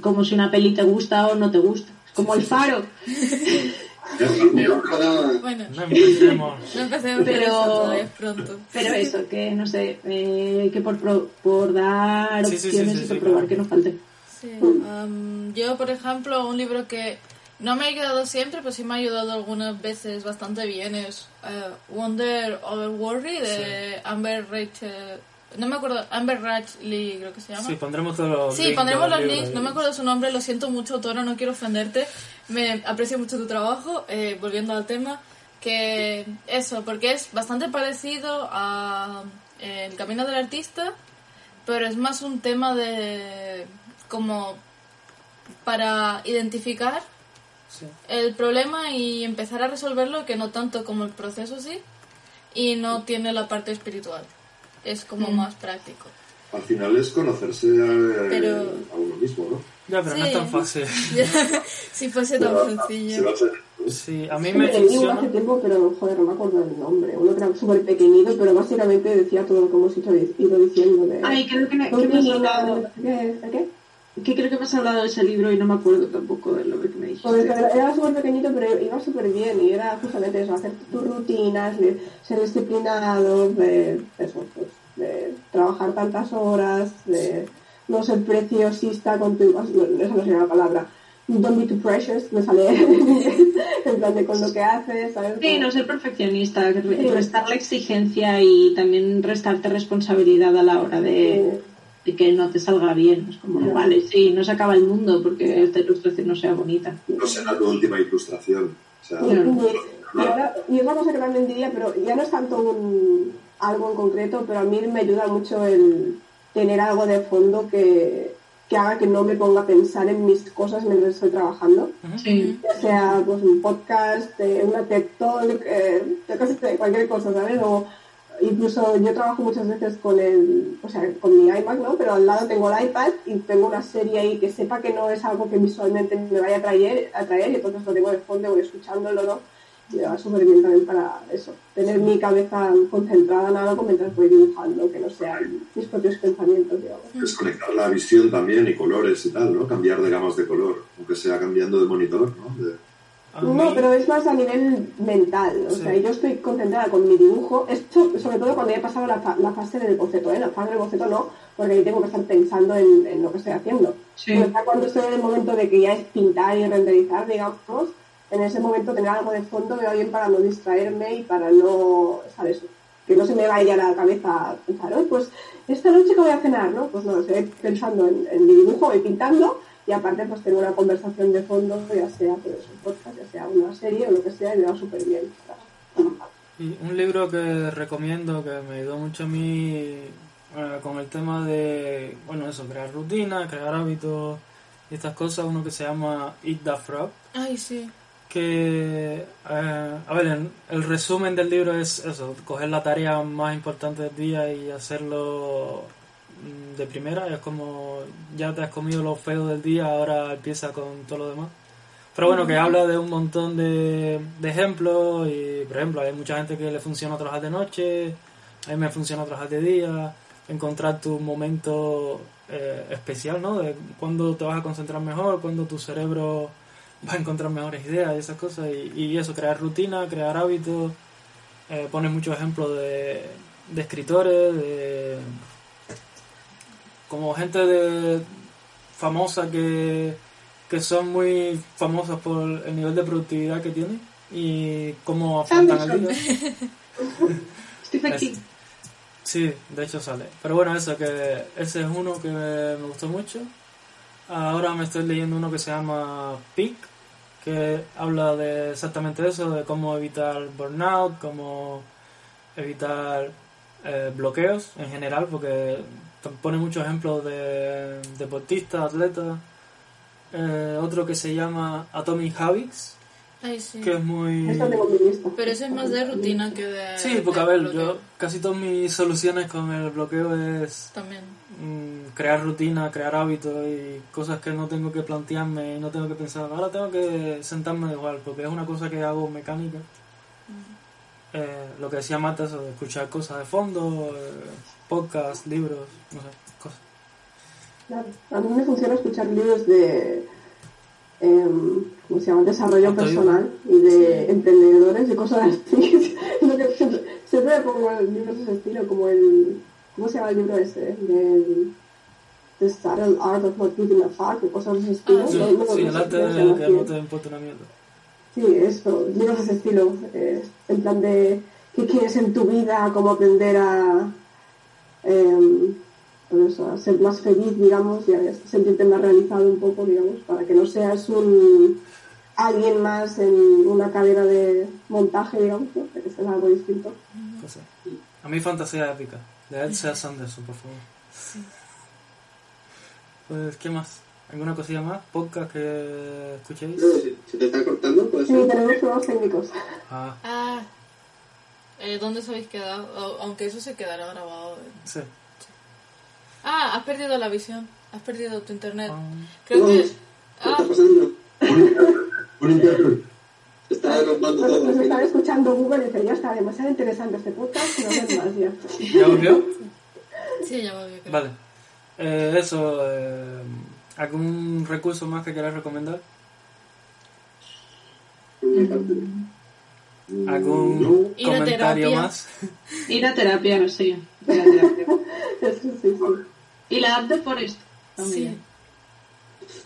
como si una peli te gusta o no te gusta. Es como Sí, el sí, faro. <laughs> bueno, no empecemos. No empecemos Pero- pronto. Pero eso, que no sé, eh, que por, pro- por dar Sí, sí, sí, opciones sí, y por sí, probar claro. que no falte. Sí, um, yo, por ejemplo, un libro que no me ha ayudado siempre, pero sí me ha ayudado algunas veces bastante bien es eh, Wonder Over Worry de Amber Rachel. No me acuerdo, Amber Lee creo que se llama. Sí, pondremos todos los Sí, pondremos los links. No me acuerdo su nombre, lo siento mucho, Toro, no quiero ofenderte. Me aprecio mucho tu trabajo. Eh, volviendo al tema, que eso, porque es bastante parecido a eh, El Camino del Artista, pero es más un tema de como para identificar Sí. el problema y empezar a resolverlo, que no tanto como el proceso sí, y no tiene la parte espiritual. Es como más práctico. Al final es conocerse a, Pero- a uno mismo, ¿no? Ya, pero no es Sí. tan fácil. <laughs> si fuese tan Se sencillo. va a hacer. Sí, a mí Sí, me funciona. hace tiempo, pero joder, no me acuerdo del nombre. Uno que era súper pequeñito, pero básicamente decía todo lo que hemos ido, diciendo. De, Ay, creo que me, que me has hablado, ¿Qué? ¿El qué? que creo que me has hablado de ese libro y no me acuerdo tampoco de lo que me Joder, pero era súper pequeñito, pero iba súper bien. Y era justamente eso, hacer tus rutinas, de ser disciplinado, de eso, pues, de trabajar tantas horas, de no ser preciosista con tu... Esa no sería la palabra. Don't be too precious, me sale <laughs> en plan de con lo que haces, ¿sabes? Sí, no ser perfeccionista, restar la exigencia y también restarte responsabilidad a la hora de, de que no te salga bien. Es como, vale, sí, no se acaba el mundo porque esta ilustración no sea bonita. No será tu última ilustración. O sea, Y, y- y ahora- y es una cosa que también diría, pero ya no es tanto un, algo en concreto, pero a mí me ayuda mucho el tener algo de fondo que, que haga que no me ponga a pensar en mis cosas mientras estoy trabajando. Sí. Ya sea pues, un podcast, eh, una TED Talk, eh, cualquier cosa, ¿sabes? O incluso yo trabajo muchas veces con el, o sea, con mi iMac, ¿no? Pero al lado tengo el iPad y tengo una serie ahí que sepa que no es algo que visualmente me vaya a atraer, a atraer y entonces lo tengo de fondo, voy escuchándolo, ¿no? Y me va súper bien también para eso, tener mi cabeza concentrada en algo mientras voy dibujando, que no sean mis propios pensamientos, desconectar la visión también y colores y tal, ¿no? Cambiar de gamas de color, aunque sea cambiando de monitor, ¿no? No, pero es más a nivel mental. O Sí. sea, yo estoy concentrada con mi dibujo. Esto, sobre todo cuando ya he pasado la, fa- la fase del boceto, ¿eh? La fase del boceto no, porque ahí tengo que estar pensando en, en lo que estoy haciendo. Sí. Pero ya cuando estoy en el momento de que ya es pintar y renderizar, digamos, en ese momento tener algo de fondo me va bien para no distraerme y para no, ¿sabes? Que no se me vaya la cabeza a pensar, "Ay, pues esta noche que voy a cenar, ¿no? Pues no, estoy pensando en, en mi dibujo, voy pintando y aparte pues tengo una conversación de fondo, ya sea pues, un podcast, ya sea una serie o lo que sea, y me va súper bien. Y un libro que recomiendo que me ayudó mucho a mí eh, con el tema de, bueno, eso, crear rutinas, crear hábitos y estas cosas, uno que se llama Eat the Frog, Ay, sí. que, eh, a ver, el, el resumen del libro es eso, coger la tarea más importante del día y hacerlo de primera, es como ya te has comido lo feo del día, ahora empieza con todo lo demás. Pero bueno, que habla de un montón de, de ejemplos y, por ejemplo, hay mucha gente que le funciona trabajar de noche, a mí me funciona trabajar de día, encontrar tu momento eh, especial, ¿no? De cuándo te vas a concentrar mejor, cuándo tu cerebro va a encontrar mejores ideas y esas cosas. Y, y eso, crear rutina, crear hábitos. Eh, pone muchos ejemplos de, de escritores, de como gente de famosa que, que son muy famosas por el nivel de productividad que tienen y cómo afrontan el día. <laughs> Stephen Es- King. Sí, de hecho sale. Pero bueno, eso, que ese es uno que me, gustó mucho. Ahora me estoy leyendo uno que se llama Peak, que habla de exactamente eso, de cómo evitar burnout, cómo evitar eh, bloqueos en general, porque pone muchos ejemplos de deportistas, atletas. Eh, otro que se llama Atomic Habits, Ay, sí. que es muy... Pero ese es más de rutina que de... Sí, porque a ver, bloqueo. yo casi todas mis soluciones con el bloqueo es También. mm, crear rutina, crear hábitos y cosas que no tengo que plantearme y no tengo que pensar. Ahora tengo que sentarme igual, porque es una cosa que hago mecánica. Eh, lo que decía Marta, eso de escuchar cosas de fondo, eh, podcasts, libros, no sé, cosas. Claro. A mí me funciona escuchar libros de, em, ¿cómo se llama? desarrollo personal y de emprendedores y cosas así. <laughs> lo que siempre, siempre pongo libros de ese estilo, como el, ¿cómo se llama el libro ese? Del, The Subtle Art of Not Giving a Fuck, o cosas de ese estilo. Sí, No, sí, el arte de que no te importa una mierda. Sí, eso, libros de ese estilo. eh, en plan de qué quieres en tu vida, cómo aprender a, em, pues a ser más feliz, digamos, y a sentirte más realizado un poco, digamos, para que no seas un alguien más en una cadena de montaje, digamos, ¿no? que es algo distinto. Cosa. A mí fantasía épica. De Elsa Sanderson, por favor. Pues, ¿qué más? ¿Alguna cosilla más? ¿Podcast que escuchéis? Que si, si te está cortando, pues Sí, tenemos problemas técnicos. Ah, Ah, eh, ¿dónde os habéis quedado? O- aunque eso se quedará grabado. eh. sí. Ah, has perdido la visión. Has perdido tu internet. Ah, Creo que... ¿qué Ah, está pasando? Un está derrumbando Nos, todo. final. escuchando Google y dice, ya está demasiado interesante este podcast, no ves más ya. ¿Ya volvió? sí, ya volvió. creo. Vale. Eh, eso, eh, ¿algún recurso más que quieras recomendar? ¿Algún No. Ir a comentario más? Ir a terapia, sí. ir a terapia. Sí, sí, sí. Y la app de Forest Sí. también.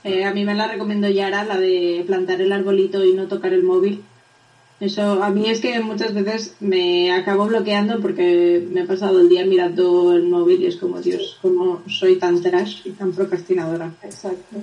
Eh, a mí me la recomiendo Yara, la de plantar el arbolito y no tocar el móvil. Eso, a mí es que muchas veces me acabo bloqueando porque me he pasado el día mirando el móvil y es como, Dios, como soy tan trash y tan procrastinadora. Exacto.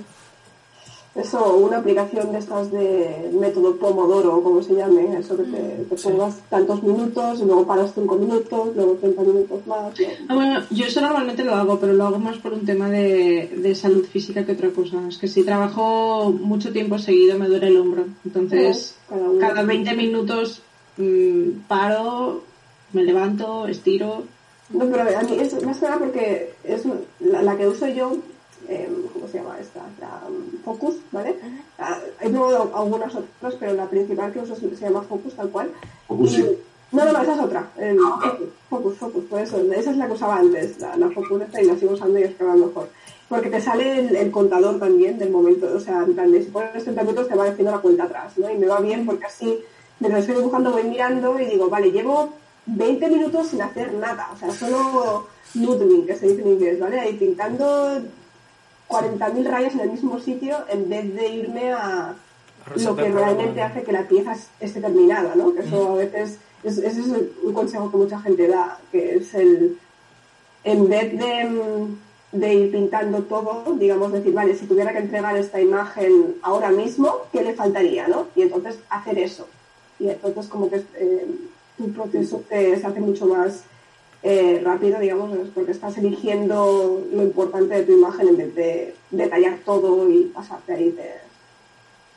Eso, una aplicación de estas de método Pomodoro, como se llame, eso que te, te pongas tantos minutos, y luego paras cinco minutos, luego 30 minutos más. ¿no? Ah, bueno, yo eso normalmente lo hago, pero lo hago más por un tema de, de salud física que otra cosa. Es que si trabajo mucho tiempo seguido me duele el hombro. Entonces, Cada cada 20 minutos mm, paro, me levanto, estiro. No, pero a mí es más que nada porque es la, la que uso yo, eh, ¿cómo se llama esta? La um, Focus, ¿vale? Ah, he probado algunas otras, pero la principal que uso se, se llama Focus, tal cual. Focus, sí. No, no, no, esa es otra. El Focus, Focus, Focus, por eso. Esa es la que usaba antes, la, la Focus esta, y la sigo usando y es que va mejor. Porque te sale el, el contador también del momento, o sea, en plan de si pones 30 minutos te va diciendo la cuenta atrás, ¿no? Y me va bien porque así, mientras estoy dibujando voy mirando y digo, vale, llevo 20 minutos sin hacer nada, o sea, solo noodling, que se dice en inglés, ¿vale? Ahí pintando 40.000 rayas en el mismo sitio en vez de irme a lo que realmente hace que la pieza es- esté terminada, ¿no? Que eso a veces, es- ese es un consejo que mucha gente da, que es el, en vez de, de ir pintando todo, digamos, decir, vale, si tuviera que entregar esta imagen ahora mismo, ¿qué le faltaría, no? Y entonces hacer eso. Y entonces como que eh, tu proceso te- se hace mucho más eh, rápido, digamos, es porque estás eligiendo lo importante de tu imagen en vez de detallar todo y pasarte ahí de,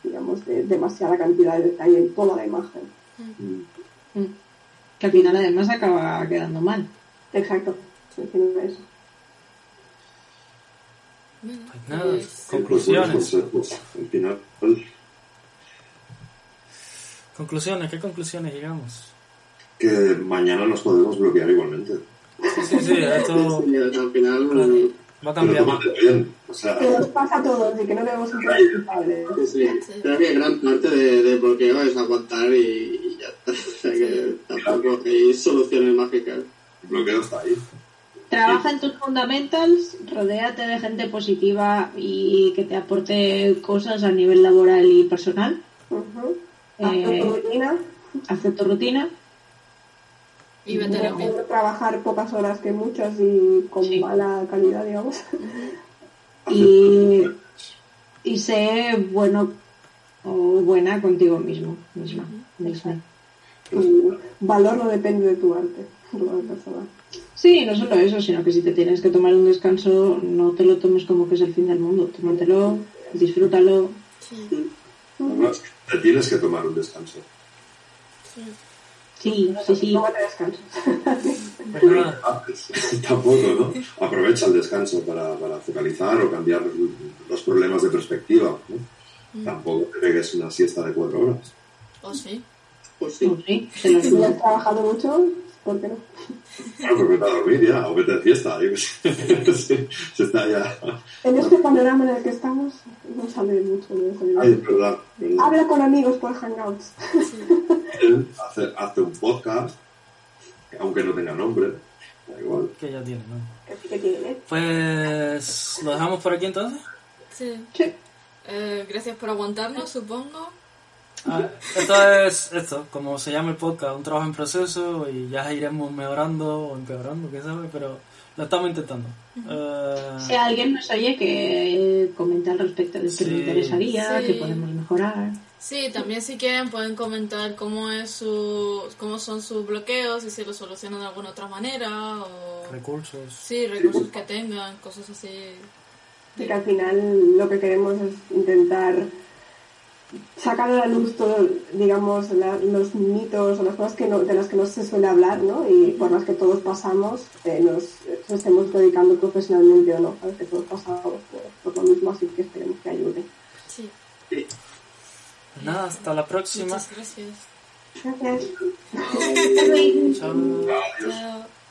digamos, de demasiada cantidad de detalle en toda la imagen. Mm. Que al final además acaba quedando mal. Exacto, estoy diciendo eso. Pues nada, pues, conclusiones. Al final, Conclusiones, ¿qué conclusiones llegamos? Que mañana nos podemos bloquear igualmente. Sí, sí, sí, esto Sí, al final, Claro. va Pero cambiando. tómate bien. O sea, Que nos pasa a todos y que no debemos sentir culpables. sí, sí. Creo que gran parte de, de bloqueo es aguantar y, y ya está. <laughs> O sea que tampoco hay soluciones mágicas. el bloqueo está ahí. Trabaja en tus fundamentals, rodéate de gente positiva y que te aporte cosas a nivel laboral y personal. Ujú. Eh, Haz tu rutina, Haz tu rutina. Y terapia. mejor trabajar pocas horas que muchas y con Sí. mala calidad, digamos. <laughs> y, y sé bueno o buena contigo mismo, misma, misma. Tu valor no depende de tu arte. Sí, no solo eso, sino que si te tienes que tomar un descanso, no te lo tomes como que es el fin del mundo. Tómatelo, disfrútalo. Además, te tienes que tomar un descanso. Sí, sí, sí. Tómate descanso. Pues nada, <laughs> Ah, es- Tampoco, ¿no? Aprovecha el descanso para, para focalizar o cambiar los problemas de perspectiva. ¿no? Tampoco te pegues una siesta de cuatro horas. ¿O sí? Pues sí. Sí, te Si digo. has trabajado mucho, ¿por qué no? Claro, pues vete a dormir ya, o vete de fiesta. yo qué sé. <laughs> Sí, se está ya. En este panorama en el que estamos, no sale mucho de eso. Ay, es verdad. verdad. Habla con amigos por Hangouts. <laughs> Él hace, hace un podcast, aunque no tenga nombre, da igual. Que ya tiene, ¿no? Que tiene. Pues lo dejamos por aquí entonces. Sí. Sí. Eh, gracias por aguantarnos, supongo. Ah, esto es esto, como se llama el podcast, un trabajo en proceso y ya iremos mejorando o empeorando, quién sabe, pero lo estamos intentando. Eh, Si alguien nos oye que comente al respecto de que Sí. le interesaría, Sí. que podemos mejorar. Sí, también si quieren pueden comentar cómo es su, cómo son sus bloqueos y si lo solucionan de alguna otra manera o recursos. sí recursos que tengan, cosas así. Que al final lo que queremos es intentar sacar a la luz todo, digamos, la- los mitos o las cosas que no, de las que no se suele hablar, ¿no? Y por las que todos pasamos, eh, nos, nos estemos dedicando profesionalmente o no, a que todos pasamos por, por lo mismo, así que esperemos que ayude. Sí. Pues nada, hasta la próxima. Muchas gracias. Gracias. <laughs> Chao.